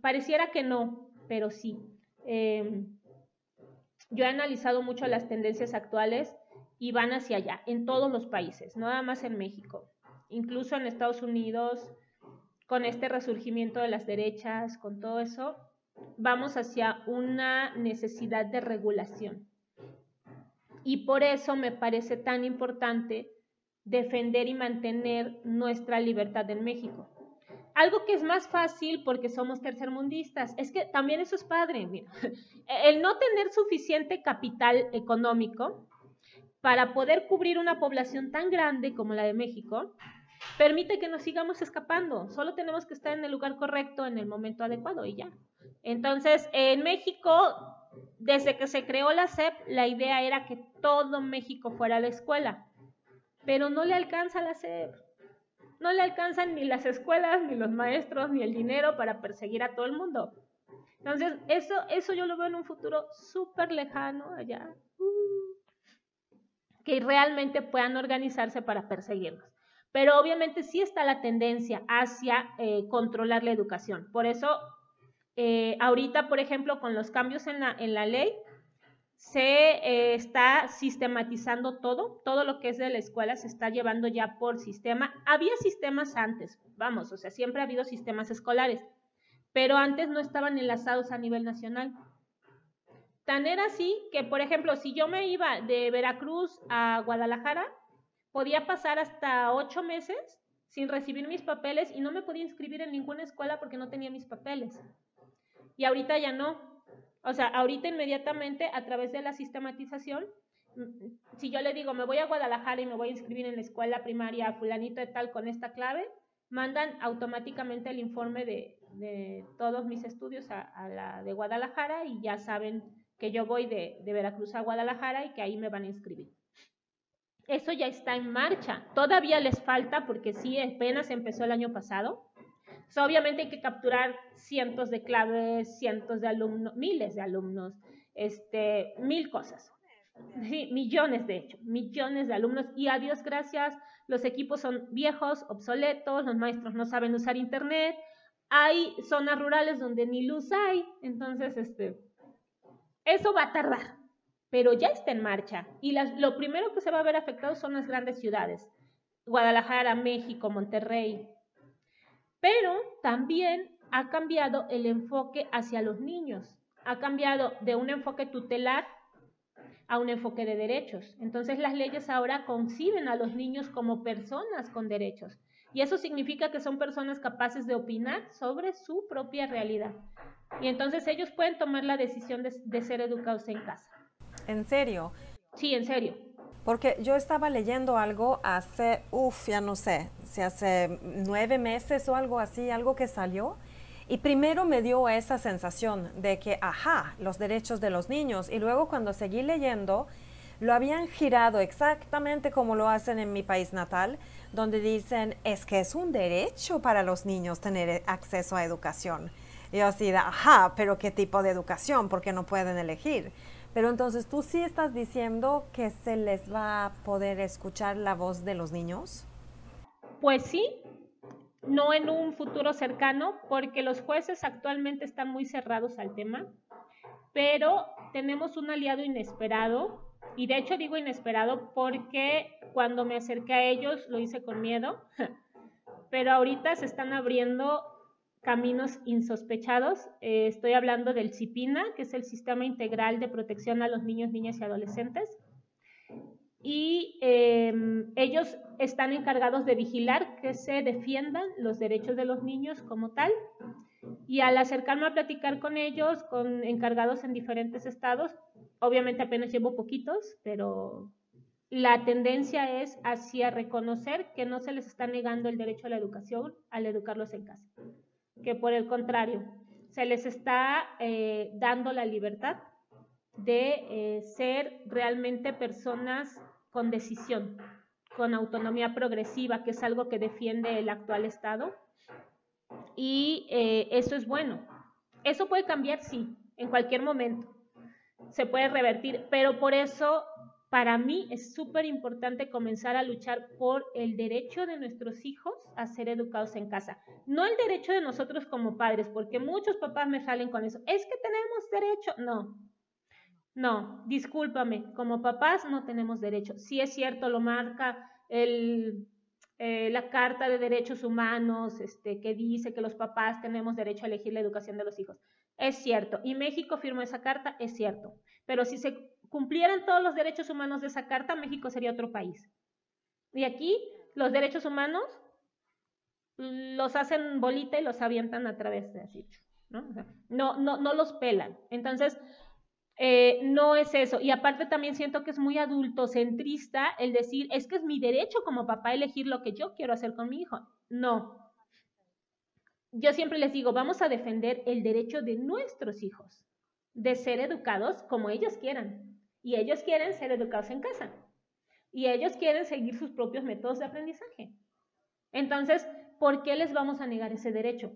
Pareciera que no, pero sí. Em, yo he analizado mucho las tendencias actuales y van hacia allá, en todos los países, no nada más en México, incluso en Estados Unidos, con este resurgimiento de las derechas, con todo eso, vamos hacia una necesidad de regulación. Y por eso me parece tan importante defender y mantener nuestra libertad en México. Algo que es más fácil porque somos tercermundistas, es que también eso es padre, mira. El no tener suficiente capital económico para poder cubrir una población tan grande como la de México, permite que nos sigamos escapando. Solo tenemos que estar en el lugar correcto en el momento adecuado y ya. Entonces, en México, desde que se creó la SEP, la idea era que todo México fuera a la escuela, pero no le alcanza la SEP. No le alcanzan ni las escuelas, ni los maestros, ni el dinero para perseguir a todo el mundo. Entonces, eso, eso yo lo veo en un futuro súper lejano allá, uh, que realmente puedan organizarse para perseguirnos. Pero obviamente sí está la tendencia hacia eh, controlar la educación. Por eso, eh, ahorita, por ejemplo, con los cambios en la, en la ley, se eh, está sistematizando todo, todo lo que es de la escuela se está llevando ya por sistema. Había sistemas antes, vamos, o sea, siempre ha habido sistemas escolares, pero antes no estaban enlazados a nivel nacional. Tan era así que, por ejemplo, si yo me iba de Veracruz a Guadalajara, podía pasar hasta ocho meses sin recibir mis papeles y no me podía inscribir en ninguna escuela porque no tenía mis papeles. Y ahorita ya no. O sea, ahorita inmediatamente a través de la sistematización, mm, si yo le digo, me voy a Guadalajara y me voy a inscribir en la escuela primaria fulanito de tal con esta clave, mandan automáticamente el informe de, de todos mis estudios a, la de Guadalajara y ya saben que yo voy de, de Veracruz a Guadalajara y que ahí me van a inscribir. Eso ya está en marcha. Todavía les falta porque sí, apenas empezó el año pasado. Obviamente hay que capturar cientos de claves, cientos de alumnos, miles de alumnos, este, mil cosas. Sí, millones de hecho, millones de alumnos y a Dios gracias, los equipos son viejos, obsoletos, los maestros no saben usar internet, hay zonas rurales donde ni luz hay, entonces este, eso va a tardar, pero ya está en marcha. Y lo primero que se va a ver afectado son las grandes ciudades, Guadalajara, México, Monterrey. Pero también ha cambiado el enfoque hacia los niños. Ha cambiado de un enfoque tutelar a un enfoque de derechos. Entonces las leyes ahora conciben a los niños como personas con derechos. Y eso significa que son personas capaces de opinar sobre su propia realidad. Y entonces ellos pueden tomar la decisión de, de ser educados en casa. ¿En serio? Sí, en serio. Porque yo estaba leyendo algo hace, uff, ya no sé, si hace nueve meses o algo así, algo que salió. Y primero me dio esa sensación de que, ajá, los derechos de los niños. Y luego cuando seguí leyendo, lo habían girado exactamente como lo hacen en mi país natal, donde dicen, es que es un derecho para los niños tener acceso a educación. Yo así, ajá, pero ¿qué tipo de educación? Porque no pueden elegir. Pero entonces, ¿tú sí estás diciendo que se les va a poder escuchar la voz de los niños? Pues sí, no en un futuro cercano, porque los jueces actualmente están muy cerrados al tema, pero tenemos un aliado inesperado, y de hecho digo inesperado porque cuando me acerqué a ellos lo hice con miedo, pero ahorita se están abriendo caminos insospechados. Eh, estoy hablando del CIPINA, que es el Sistema Integral de Protección a los Niños, Niñas y Adolescentes. Y eh, ellos están encargados de vigilar que se defiendan los derechos de los niños como tal. Y al acercarme a platicar con ellos, con encargados en diferentes estados, obviamente apenas llevo poquitos, pero la tendencia es hacia reconocer que no se les está negando el derecho a la educación al educarlos en casa que por el contrario, se les está eh, dando la libertad de eh, ser realmente personas con decisión, con autonomía progresiva, que es algo que defiende el actual Estado. Y eh, eso es bueno. Eso puede cambiar, sí, en cualquier momento. Se puede revertir, pero por eso para mí es súper importante comenzar a luchar por el derecho de nuestros hijos a ser educados en casa. No el derecho de nosotros como padres, porque muchos papás me salen con eso. Es que tenemos derecho. No, no, discúlpame, como papás no tenemos derecho. Sí es cierto, lo marca el, eh, la Carta de Derechos Humanos, este, que dice que los papás tenemos derecho a elegir la educación de los hijos. Es cierto, y México firmó esa carta, es cierto. Pero si se cumplieran todos los derechos humanos de esa carta, México sería otro país. Y aquí los derechos humanos los hacen bolita y los avientan a través de así, ¿no? no, no, no los pelan. Entonces, eh, no es eso. Y aparte también siento que es muy adultocentrista el decir, es que es mi derecho como papá elegir lo que yo quiero hacer con mi hijo. No. Yo siempre les digo, vamos a defender el derecho de nuestros hijos de ser educados como ellos quieran. Y ellos quieren ser educados en casa. Y ellos quieren seguir sus propios métodos de aprendizaje. Entonces, ¿por qué les vamos a negar ese derecho?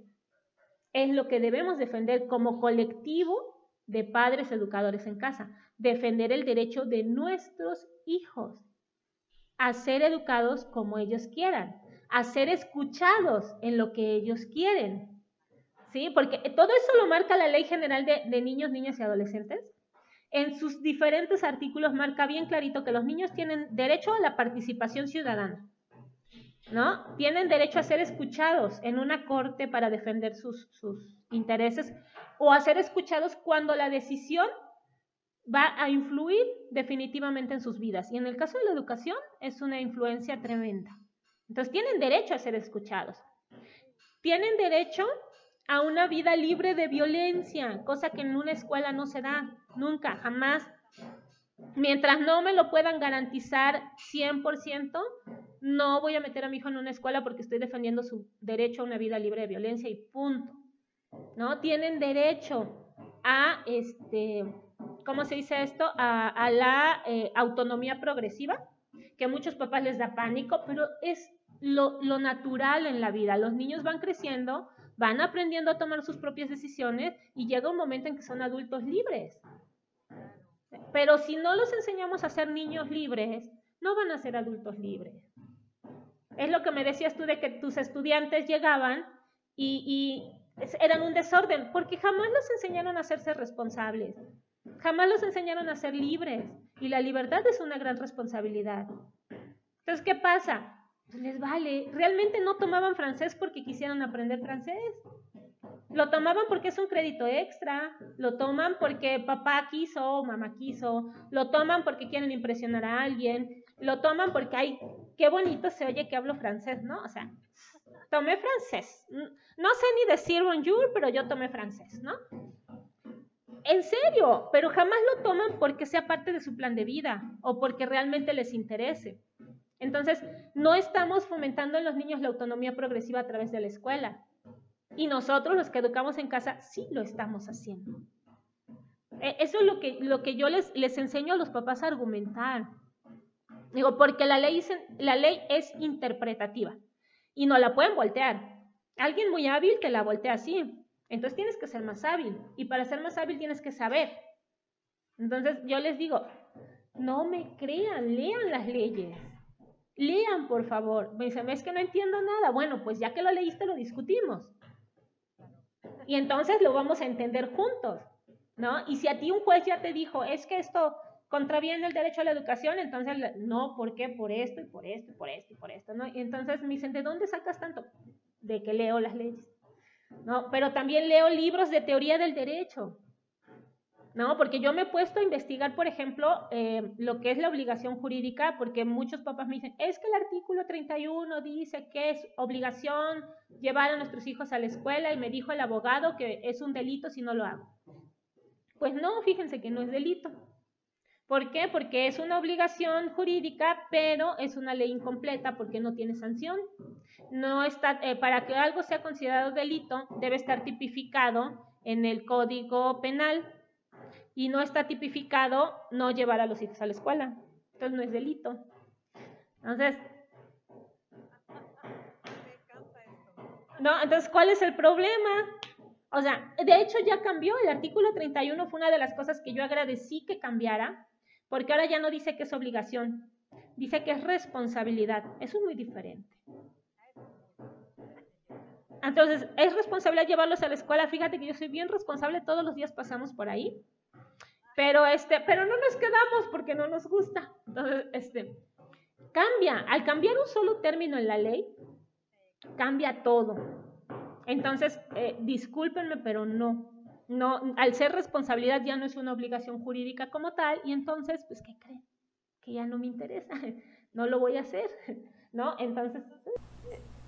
es lo que debemos defender como colectivo de padres educadores en casa, defender el derecho de nuestros hijos a ser educados como ellos quieran, a ser escuchados en lo que ellos quieren. ¿Sí? Porque todo eso lo marca la Ley General de, Niños, Niñas y Adolescentes. En sus diferentes artículos marca bien clarito que los niños tienen derecho a la participación ciudadana. ¿no? Tienen derecho a ser escuchados en una corte para defender sus, intereses o a ser escuchados cuando la decisión va a influir definitivamente en sus vidas. Y en el caso de la educación es una influencia tremenda. Entonces tienen derecho a ser escuchados. Tienen derecho a una vida libre de violencia, cosa que en una escuela no se da, nunca, jamás. Mientras no me lo puedan garantizar 100%, no voy a meter a mi hijo en una escuela porque estoy defendiendo su derecho a una vida libre de violencia y punto. ¿No? Tienen derecho a, este, ¿cómo se dice esto? A, la eh, autonomía progresiva, que a muchos papás les da pánico, pero es lo, lo natural en la vida. Los niños van creciendo, van aprendiendo a tomar sus propias decisiones y llega un momento en que son adultos libres. Pero si no los enseñamos a ser niños libres, no van a ser adultos libres. Es lo que me decías tú de que tus estudiantes llegaban y, eran un desorden, porque jamás los enseñaron a hacerse responsables, jamás los enseñaron a ser libres, y la libertad es una gran responsabilidad. Entonces, ¿qué pasa? Pues les vale, realmente no tomaban francés porque quisieran aprender francés. Lo tomaban porque es un crédito extra, lo toman porque papá quiso mamá quiso, lo toman porque quieren impresionar a alguien, lo toman porque, ay, qué bonito se oye que hablo francés, ¿no? O sea, tomé francés. No sé ni decir bonjour, pero yo tomé francés, ¿no? En serio, pero jamás lo toman porque sea parte de su plan de vida o porque realmente les interese. Entonces, no estamos fomentando en los niños la autonomía progresiva a través de la escuela. Y nosotros, los que educamos en casa, sí lo estamos haciendo. E, eso es lo que, lo que yo les, les enseño a los papás a argumentar. Digo, porque la ley, la ley es interpretativa y no la pueden voltear. Alguien muy hábil te la voltea así. Entonces tienes que ser más hábil. Y para ser más hábil tienes que saber. Entonces yo les digo, no me crean, lean las leyes. Lean, por favor. Me dicen, es que no entiendo nada. Bueno, pues ya que lo leíste, lo discutimos. Y entonces lo vamos a entender juntos, ¿no? Y si a ti un juez ya te dijo, es que esto contraviene el derecho a la educación, entonces, no, ¿por qué? Por esto y por esto y por esto y por esto, ¿no? Entonces me dicen, ¿de dónde sacas tanto? De que leo las leyes, ¿no? Pero también leo libros de teoría del derecho, ¿no? Porque yo me he puesto a investigar, por ejemplo, eh, lo que es la obligación jurídica, porque muchos papás me dicen, es que el artículo 31 dice que es obligación llevar a nuestros hijos a la escuela y me dijo el abogado que es un delito si no lo hago. Pues no, fíjense que no es delito. ¿Por qué? Porque es una obligación jurídica, pero es una ley incompleta porque no tiene sanción. No está, eh, para que algo sea considerado delito, debe estar tipificado en el Código Penal y no está tipificado no llevar a los hijos a la escuela. Entonces no es delito. Entonces, no, entonces, ¿cuál es el problema? O sea, de hecho ya cambió, el artículo 31 fue una de las cosas que yo agradecí que cambiara, porque ahora ya no dice que es obligación, dice que es responsabilidad. Eso es muy diferente. Entonces, es responsabilidad llevarlos a la escuela. Fíjate que yo soy bien responsable, todos los días pasamos por ahí. Pero este, pero no nos quedamos porque no nos gusta. Entonces, este cambia, al cambiar un solo término en la ley, cambia todo. Entonces, eh, discúlpenme, pero no no, al ser responsabilidad ya no es una obligación jurídica como tal, y entonces, pues, ¿qué creen? Que ya no me interesa, no lo voy a hacer, ¿no? Entonces...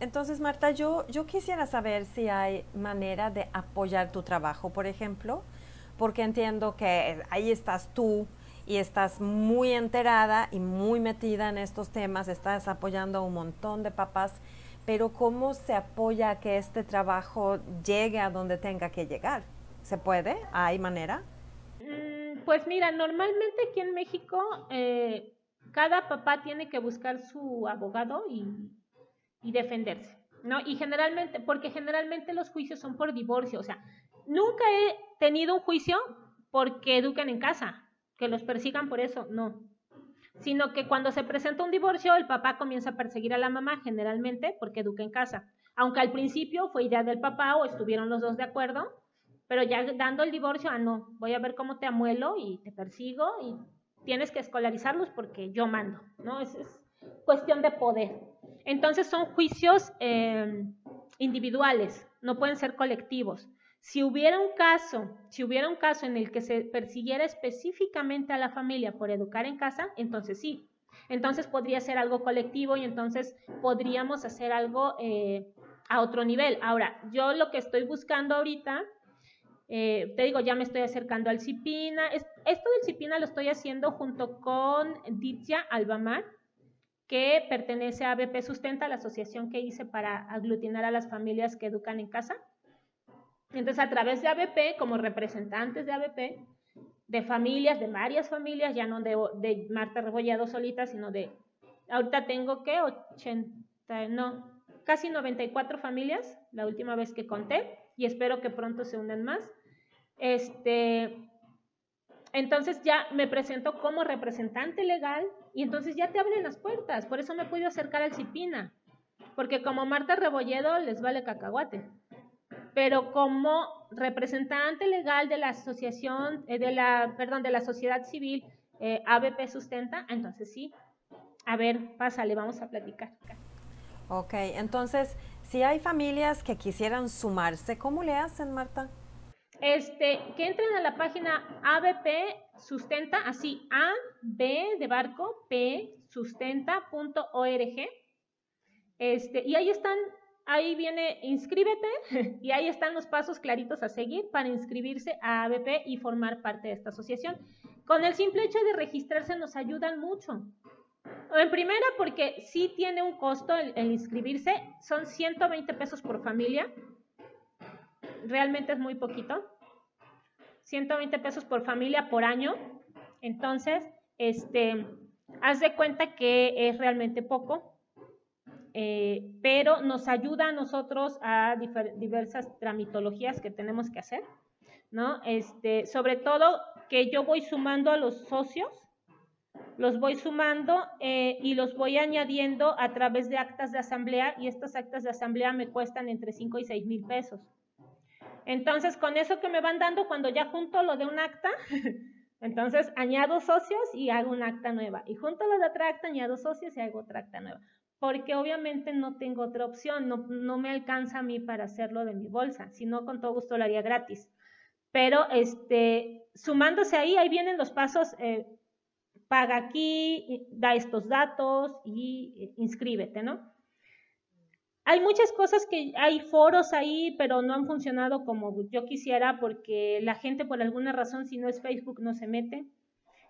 Entonces, Marta, yo, yo quisiera saber si hay manera de apoyar tu trabajo, por ejemplo, porque entiendo que ahí estás tú y estás muy enterada y muy metida en estos temas, estás apoyando a un montón de papás, pero ¿cómo se apoya que este trabajo llegue a donde tenga que llegar? ¿Se puede? ¿Hay manera? Mm, pues mira, normalmente aquí en México eh, cada papá tiene que buscar su abogado y, defenderse. ¿no? Y generalmente, porque generalmente los juicios son por divorcio, o sea, nunca he tenido un juicio porque eduquen en casa, que los persigan por eso, no. Sino que cuando se presenta un divorcio, el papá comienza a perseguir a la mamá generalmente porque educa en casa. Aunque al principio fue idea del papá o estuvieron los dos de acuerdo, pero ya dando el divorcio, ah, no, voy a ver cómo te amuelo y te persigo y tienes que escolarizarlos porque yo mando, ¿no? Es, es cuestión de poder. Entonces son juicios eh, individuales, no pueden ser colectivos. Si hubiera un caso, si hubiera un caso en el que se persiguiera específicamente a la familia por educar en casa, entonces sí. Entonces podría ser algo colectivo y entonces podríamos hacer algo eh, a otro nivel. Ahora, yo lo que estoy buscando ahorita, eh, te digo, ya me estoy acercando al CIPINA. esto del CIPINA lo estoy haciendo junto con Ditya Albamar, que pertenece a ABP Sustenta, la asociación que hice para aglutinar a las familias que educan en casa. Entonces, a través de ABP, como representantes de ABP, de familias, de varias familias, ya no de, de Marta Rebollado solita, sino de, ahorita tengo que 80, no, casi 94 familias, la última vez que conté, y espero que pronto se unan más. Este, entonces ya me presento como representante legal y entonces ya te abren las puertas. Por eso me puedo acercar al CIPINA, porque como Marta Rebolledo les vale cacahuate pero como representante legal de la asociación, eh, de la, perdón, de la sociedad civil eh, ABP Sustenta, entonces sí. A ver, pásale, vamos a platicar. Ok, entonces, si hay familias que quisieran sumarse, ¿cómo le hacen, Marta? Este, que entren a la página ABP Sustenta, así A, B de barco, P, sustenta.org. Este, y ahí están ahí viene inscríbete y ahí están los pasos claritos a seguir para inscribirse a ABP y formar parte de esta asociación. Con el simple hecho de registrarse nos ayudan mucho. En primera, porque sí tiene un costo el, inscribirse, son 120 pesos por familia, realmente es muy poquito, 120 pesos por familia por año, entonces, este, haz de cuenta que es realmente poco, eh, pero nos ayuda a nosotros a diversas tramitologías que tenemos que hacer, ¿no? Este, sobre todo que yo voy sumando a los socios, los voy sumando eh, y los voy añadiendo a través de actas de asamblea y estas actas de asamblea me cuestan entre 5 y 6 mil pesos. Entonces, con eso que me van dando, cuando ya junto lo de un acta, entonces añado socios y hago un acta nueva. Y junto lo de otra acta, añado socios y hago otra acta nueva porque obviamente no tengo otra opción, no, me alcanza a mí para hacerlo de mi bolsa, si no con todo gusto lo haría gratis. Pero este, sumándose ahí, ahí vienen los pasos, eh, paga aquí, da estos datos y eh, inscríbete, ¿no? Hay muchas cosas que hay foros ahí, pero no han funcionado como yo quisiera porque la gente por alguna razón, si no es Facebook, no se mete.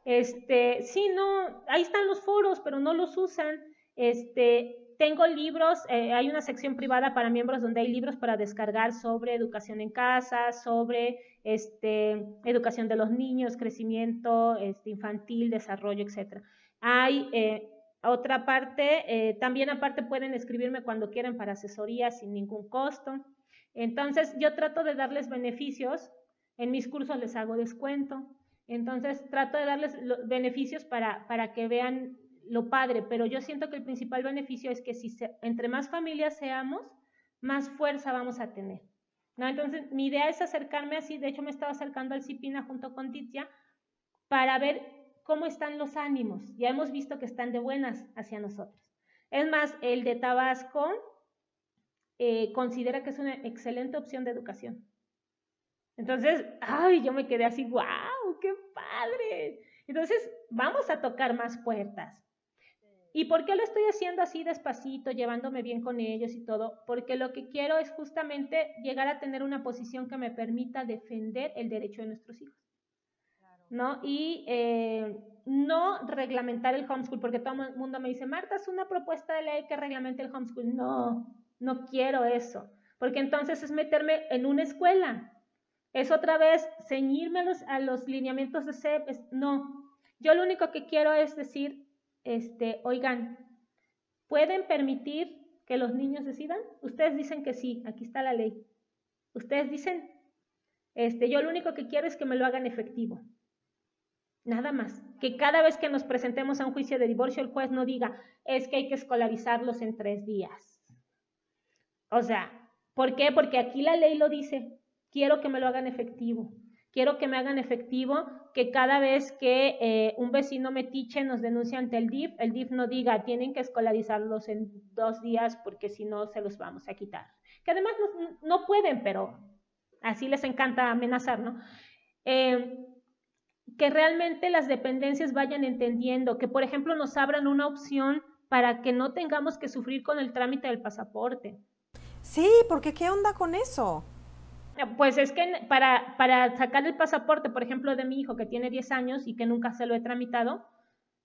Este, sí, no, ahí están los foros, pero no los usan. Este, tengo libros, eh, hay una sección privada para miembros donde hay libros para descargar sobre educación en casa, sobre este, educación de los niños, crecimiento este, infantil, desarrollo, etc. Hay eh, otra parte, eh, también aparte pueden escribirme cuando quieran para asesoría sin ningún costo. Entonces, yo trato de darles beneficios, en mis cursos les hago descuento, entonces trato de darles beneficios para, para que vean lo padre, pero yo siento que el principal beneficio es que si entre más familias seamos, más fuerza vamos a tener. ¿no? Entonces, mi idea es acercarme así, de hecho me estaba acercando al CIPINA junto con Titia, para ver cómo están los ánimos. Ya hemos visto que están de buenas hacia nosotros. Es más, el de Tabasco eh, considera que es una excelente opción de educación. Entonces, ay, yo me quedé así, wow, qué padre. Entonces, vamos a tocar más puertas. ¿Y por qué lo estoy haciendo así despacito, llevándome bien con ellos y todo? Porque lo que quiero es justamente llegar a tener una posición que me permita defender el derecho de nuestros hijos. ¿No? Y eh, no reglamentar el homeschool, porque todo el mundo me dice, Marta, es una propuesta de ley que reglamente el homeschool. No, no quiero eso, porque entonces es meterme en una escuela. Es otra vez ceñirme a los, a los lineamientos de CEP. no, yo lo único que quiero es decir, este, oigan, pueden permitir que los niños decidan? Ustedes dicen que sí, aquí está la ley. Ustedes dicen, este, yo lo único que quiero es que me lo hagan efectivo. Nada más. Que cada vez que nos presentemos a un juicio de divorcio, el juez no diga, es que hay que escolarizarlos en tres días. O sea, ¿por qué? Porque aquí la ley lo dice. Quiero que me lo hagan efectivo. Quiero que me hagan efectivo que cada vez que eh, un vecino metiche nos denuncia ante el DIF, el DIF no diga, tienen que escolarizarlos en dos días porque si no se los vamos a quitar. Que además no, pueden, pero así les encanta amenazar, ¿no? Eh, que realmente las dependencias vayan entendiendo, que por ejemplo nos abran una opción para que no tengamos que sufrir con el trámite del pasaporte. Sí, porque ¿qué onda con eso? Pues es que para, para sacar el pasaporte, por ejemplo, de mi hijo que tiene 10 años y que nunca se lo he tramitado,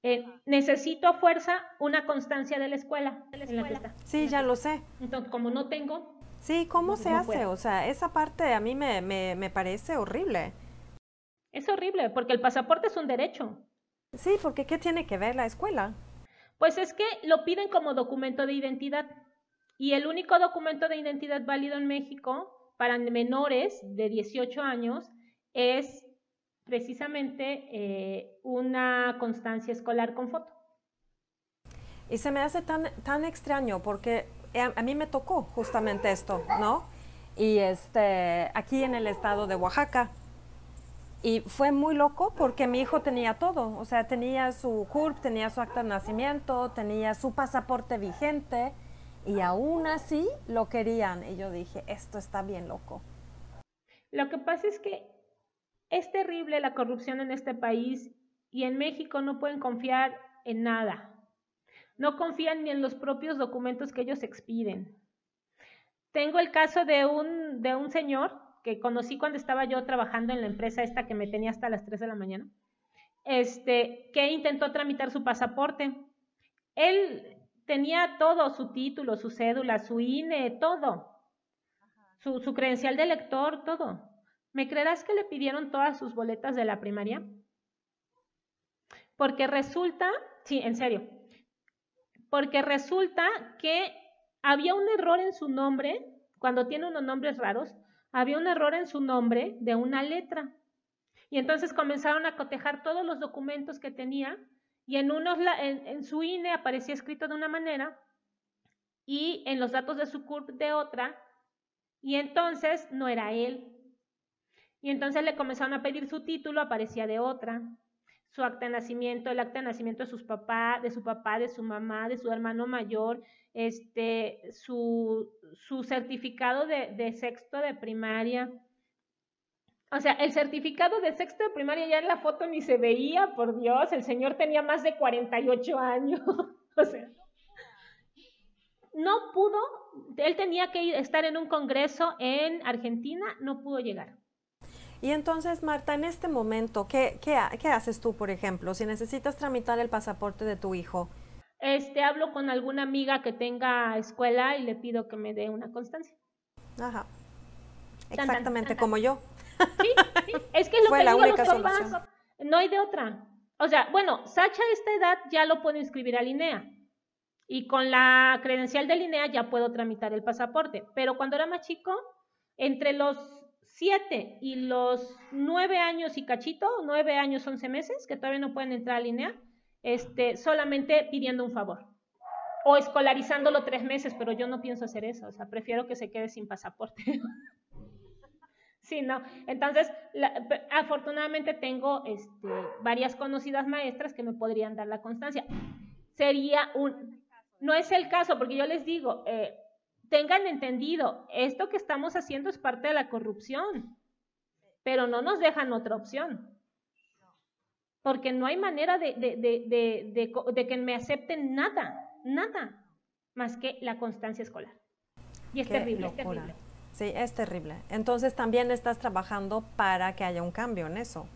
eh, necesito a fuerza una constancia de la escuela. Sí, ya lo sé. Entonces, como no tengo... Sí, ¿cómo se hace? O sea, esa parte a mí me, me, me parece horrible. Es horrible, porque el pasaporte es un derecho. Sí, porque ¿qué tiene que ver la escuela? Pues es que lo piden como documento de identidad. Y el único documento de identidad válido en México para menores de 18 años es precisamente eh, una constancia escolar con foto. Y se me hace tan, tan extraño porque a, mí me tocó justamente esto, ¿no? Y este, aquí en el estado de Oaxaca. Y fue muy loco porque mi hijo tenía todo, o sea, tenía su CURP, tenía su acta de nacimiento, tenía su pasaporte vigente, y aún así lo querían. Y yo dije, esto está bien loco. Lo que pasa es que es terrible la corrupción en este país y en México no pueden confiar en nada. No confían ni en los propios documentos que ellos expiden. Tengo el caso de un, de un señor que conocí cuando estaba yo trabajando en la empresa esta que me tenía hasta las 3 de la mañana, este, que intentó tramitar su pasaporte. Él tenía todo, su título, su cédula, su INE, todo. Su, su credencial de lector, todo. ¿Me creerás que le pidieron todas sus boletas de la primaria? Porque resulta, sí, en serio, porque resulta que había un error en su nombre, cuando tiene unos nombres raros, había un error en su nombre de una letra. Y entonces comenzaron a cotejar todos los documentos que tenía y en, unos, en, su INE aparecía escrito de una manera y en los datos de su CURP de otra, y entonces no era él. Y entonces le comenzaron a pedir su título, aparecía de otra, su acta de nacimiento, el acta de nacimiento de sus papás, de su papá, de su mamá, de su hermano mayor, este, su, su certificado de, de sexto de primaria, o sea, el certificado de sexto de primaria ya en la foto ni se veía, por Dios, el señor tenía más de 48 años. o sea, no pudo, él tenía que estar en un congreso en Argentina, no pudo llegar. Y entonces, Marta, en este momento, ¿qué, qué, qué haces tú, por ejemplo, si necesitas tramitar el pasaporte de tu hijo? Este, hablo con alguna amiga que tenga escuela y le pido que me dé una constancia. Ajá. Exactamente como yo. Sí, es que lo que digo los papás, no hay de otra. O sea, bueno, Sacha a esta edad ya lo puedo inscribir a Linea. Y con la credencial de Linea ya puedo tramitar el pasaporte. Pero cuando era más chico, entre los siete y los nueve años y cachito, nueve años, once meses, que todavía no pueden entrar a Linea, este, solamente pidiendo un favor. O escolarizándolo tres meses, pero yo no pienso hacer eso. O sea, prefiero que se quede sin pasaporte. Sí, no. Entonces, afortunadamente tengo este, varias conocidas maestras que me podrían dar la constancia. Sería un... No es el caso, porque yo les digo, eh, tengan entendido, esto que estamos haciendo es parte de la corrupción, pero no nos dejan otra opción. Porque no hay manera de, de que me acepten nada, nada, más que la constancia escolar. Y es terrible, es terrible. Sí, es terrible. Entonces también estás trabajando para que haya un cambio en eso.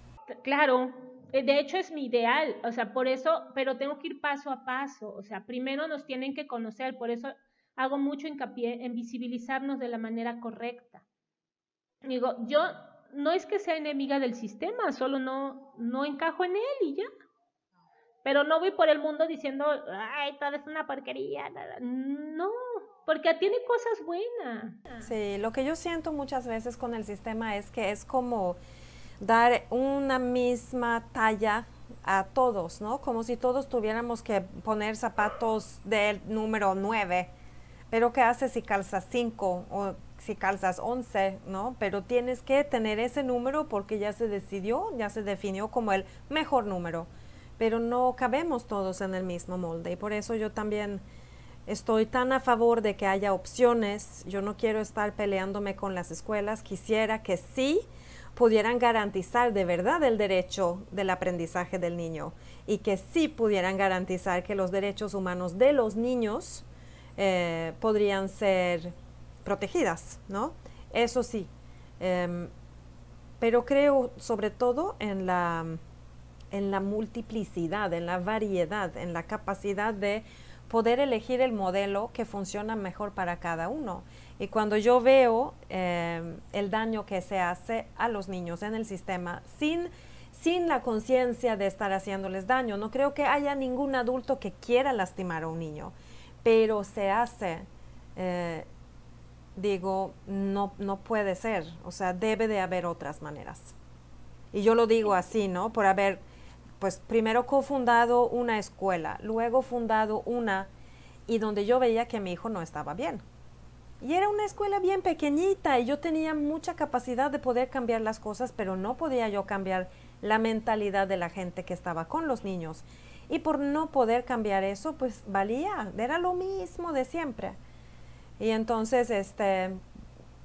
Claro, eh, de hecho es mi ideal, o sea, por eso, pero tengo que ir paso a paso, o sea, primero nos tienen que conocer, por eso hago mucho hincapié en visibilizarnos de la manera correcta. Digo, yo no es que sea enemiga del sistema, solo no, no encajo en él y ya. Pero no voy por el mundo diciendo, ay, todo es una porquería. No, porque tiene cosas buenas. Sí, lo que yo siento muchas veces con el sistema es que es como dar una misma talla a todos, ¿no? Como si todos tuviéramos que poner zapatos del número 9. Pero ¿qué haces si calzas 5 o si calzas 11, ¿no? Pero tienes que tener ese número porque ya se decidió, ya se definió como el mejor número. Pero no cabemos todos en el mismo molde y por eso yo también estoy tan a favor de que haya opciones. Yo no quiero estar peleándome con las escuelas. Quisiera que sí pudieran garantizar de verdad el derecho del aprendizaje del niño y que sí pudieran garantizar que los derechos humanos de los niños eh, podrían ser protegidas, ¿no? Eso sí. Em, pero creo sobre todo en la, en la multiplicidad, en la variedad, en la capacidad de poder elegir el modelo que funciona mejor para cada uno. Y cuando yo veo em, el daño que se hace a los niños en el sistema sin, sin la conciencia de estar haciéndoles daño, no creo que haya ningún adulto que quiera lastimar a un niño, pero se hace eh, digo, no, no puede ser, o sea, debe de haber otras maneras. Y yo lo digo así, ¿no? Por haber, pues primero cofundado una escuela, luego fundado una y donde yo veía que mi hijo no estaba bien. Y era una escuela bien pequeñita y yo tenía mucha capacidad de poder cambiar las cosas, pero no podía yo cambiar la mentalidad de la gente que estaba con los niños. Y por no poder cambiar eso, pues valía, era lo mismo de siempre. Y entonces, este,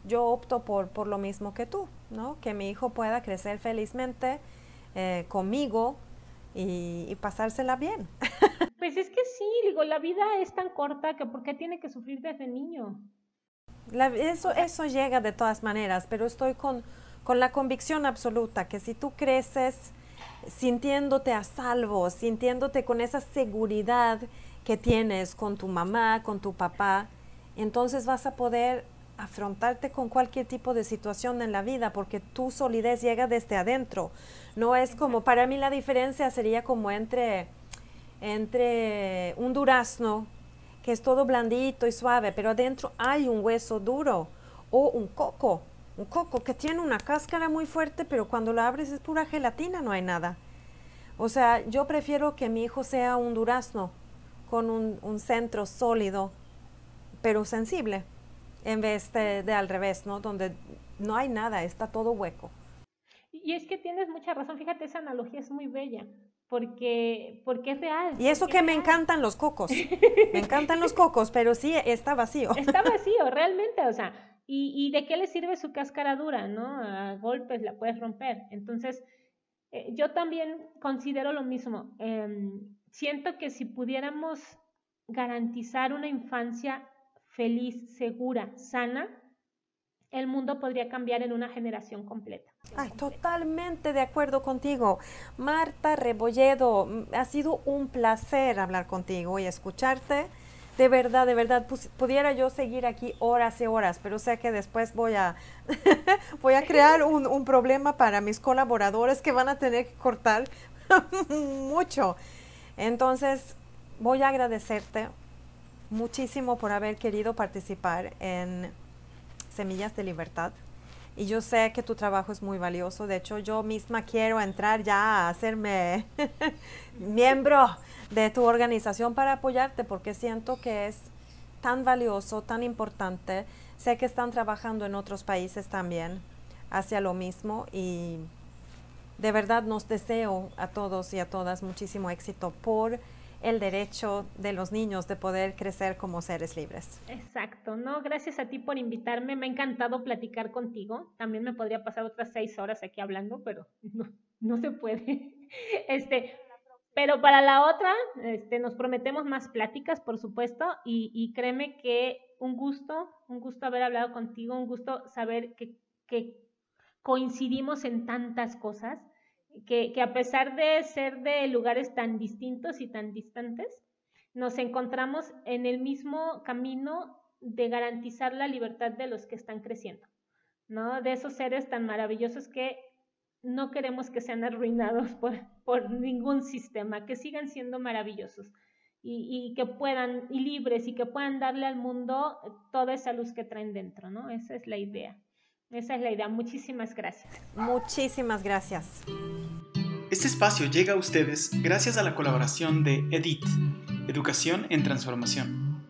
yo opto por, por lo mismo que tú, ¿no? Que mi hijo pueda crecer felizmente eh, conmigo y, pasársela bien. Pues es que sí, digo, la vida es tan corta que ¿por qué tiene que sufrir desde niño? eso, eso llega de todas maneras, pero estoy con, con la convicción absoluta que si tú creces sintiéndote a salvo, sintiéndote con esa seguridad que tienes con tu mamá, con tu papá, entonces vas a poder afrontarte con cualquier tipo de situación en la vida porque tu solidez llega desde adentro. No es como, para mí la diferencia sería como entre, entre un durazno que es todo blandito y suave, pero adentro hay un hueso duro o un coco, un coco que tiene una cáscara muy fuerte, pero cuando lo abres es pura gelatina, no hay nada. O sea, yo prefiero que mi hijo sea un durazno con un, un centro sólido pero sensible, en vez de, al revés, ¿no? Donde no hay nada, está todo hueco. Y es que tienes mucha razón, fíjate, esa analogía es muy bella, porque, porque es real. Y eso que me encantan los cocos, me encantan los cocos, pero sí está vacío. Está vacío, realmente, o sea, ¿y, y de qué le sirve su cáscara dura, no? A golpes la puedes romper. Entonces, eh, yo también considero lo mismo. Em, siento que si pudiéramos garantizar una infancia feliz, segura, sana, el mundo podría cambiar en una generación completa. Ay, totalmente de acuerdo contigo. Marta Rebolledo, ha sido un placer hablar contigo y escucharte. De verdad, de verdad, pudiera yo seguir aquí horas y horas, pero sé que después voy a, voy a crear un, un problema para mis colaboradores que van a tener que cortar mucho. Entonces, voy a agradecerte muchísimo por haber querido participar en Semillas de Libertad. Y yo sé que tu trabajo es muy valioso. De hecho, yo misma quiero entrar ya a hacerme miembro de tu organización para apoyarte porque siento que es tan valioso, tan importante. Sé que están trabajando en otros países también hacia lo mismo y de verdad nos deseo a todos y a todas muchísimo éxito por el derecho de los niños de poder crecer como seres libres. Exacto, no, gracias a ti por invitarme, me ha encantado platicar contigo, también me podría pasar otras seis horas aquí hablando, pero no, no se puede. Este, pero para la otra, este, nos prometemos más pláticas, por supuesto, y, y créeme que un gusto, un gusto haber hablado contigo, un gusto saber que, que coincidimos en tantas cosas que, a pesar de ser de lugares tan distintos y tan distantes, nos encontramos en el mismo camino de garantizar la libertad de los que están creciendo, ¿no? De esos seres tan maravillosos que no queremos que sean arruinados por, por ningún sistema, que sigan siendo maravillosos. y, que puedan, y libres, y que puedan darle al mundo toda esa luz que traen dentro, ¿no? Esa es la idea. Esa es la idea. Muchísimas gracias. Muchísimas gracias. Este espacio llega a ustedes gracias a la colaboración de EDIT, Educación en Transformación.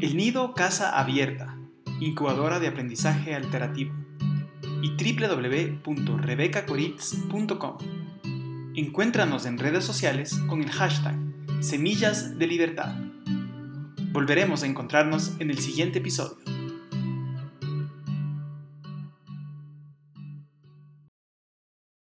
El Nido Casa Abierta, incubadora de aprendizaje alternativo. Y www.rebecacoritz.com. Encuéntranos en redes sociales con el hashtag Semillas de Libertad. Volveremos a encontrarnos en el siguiente episodio.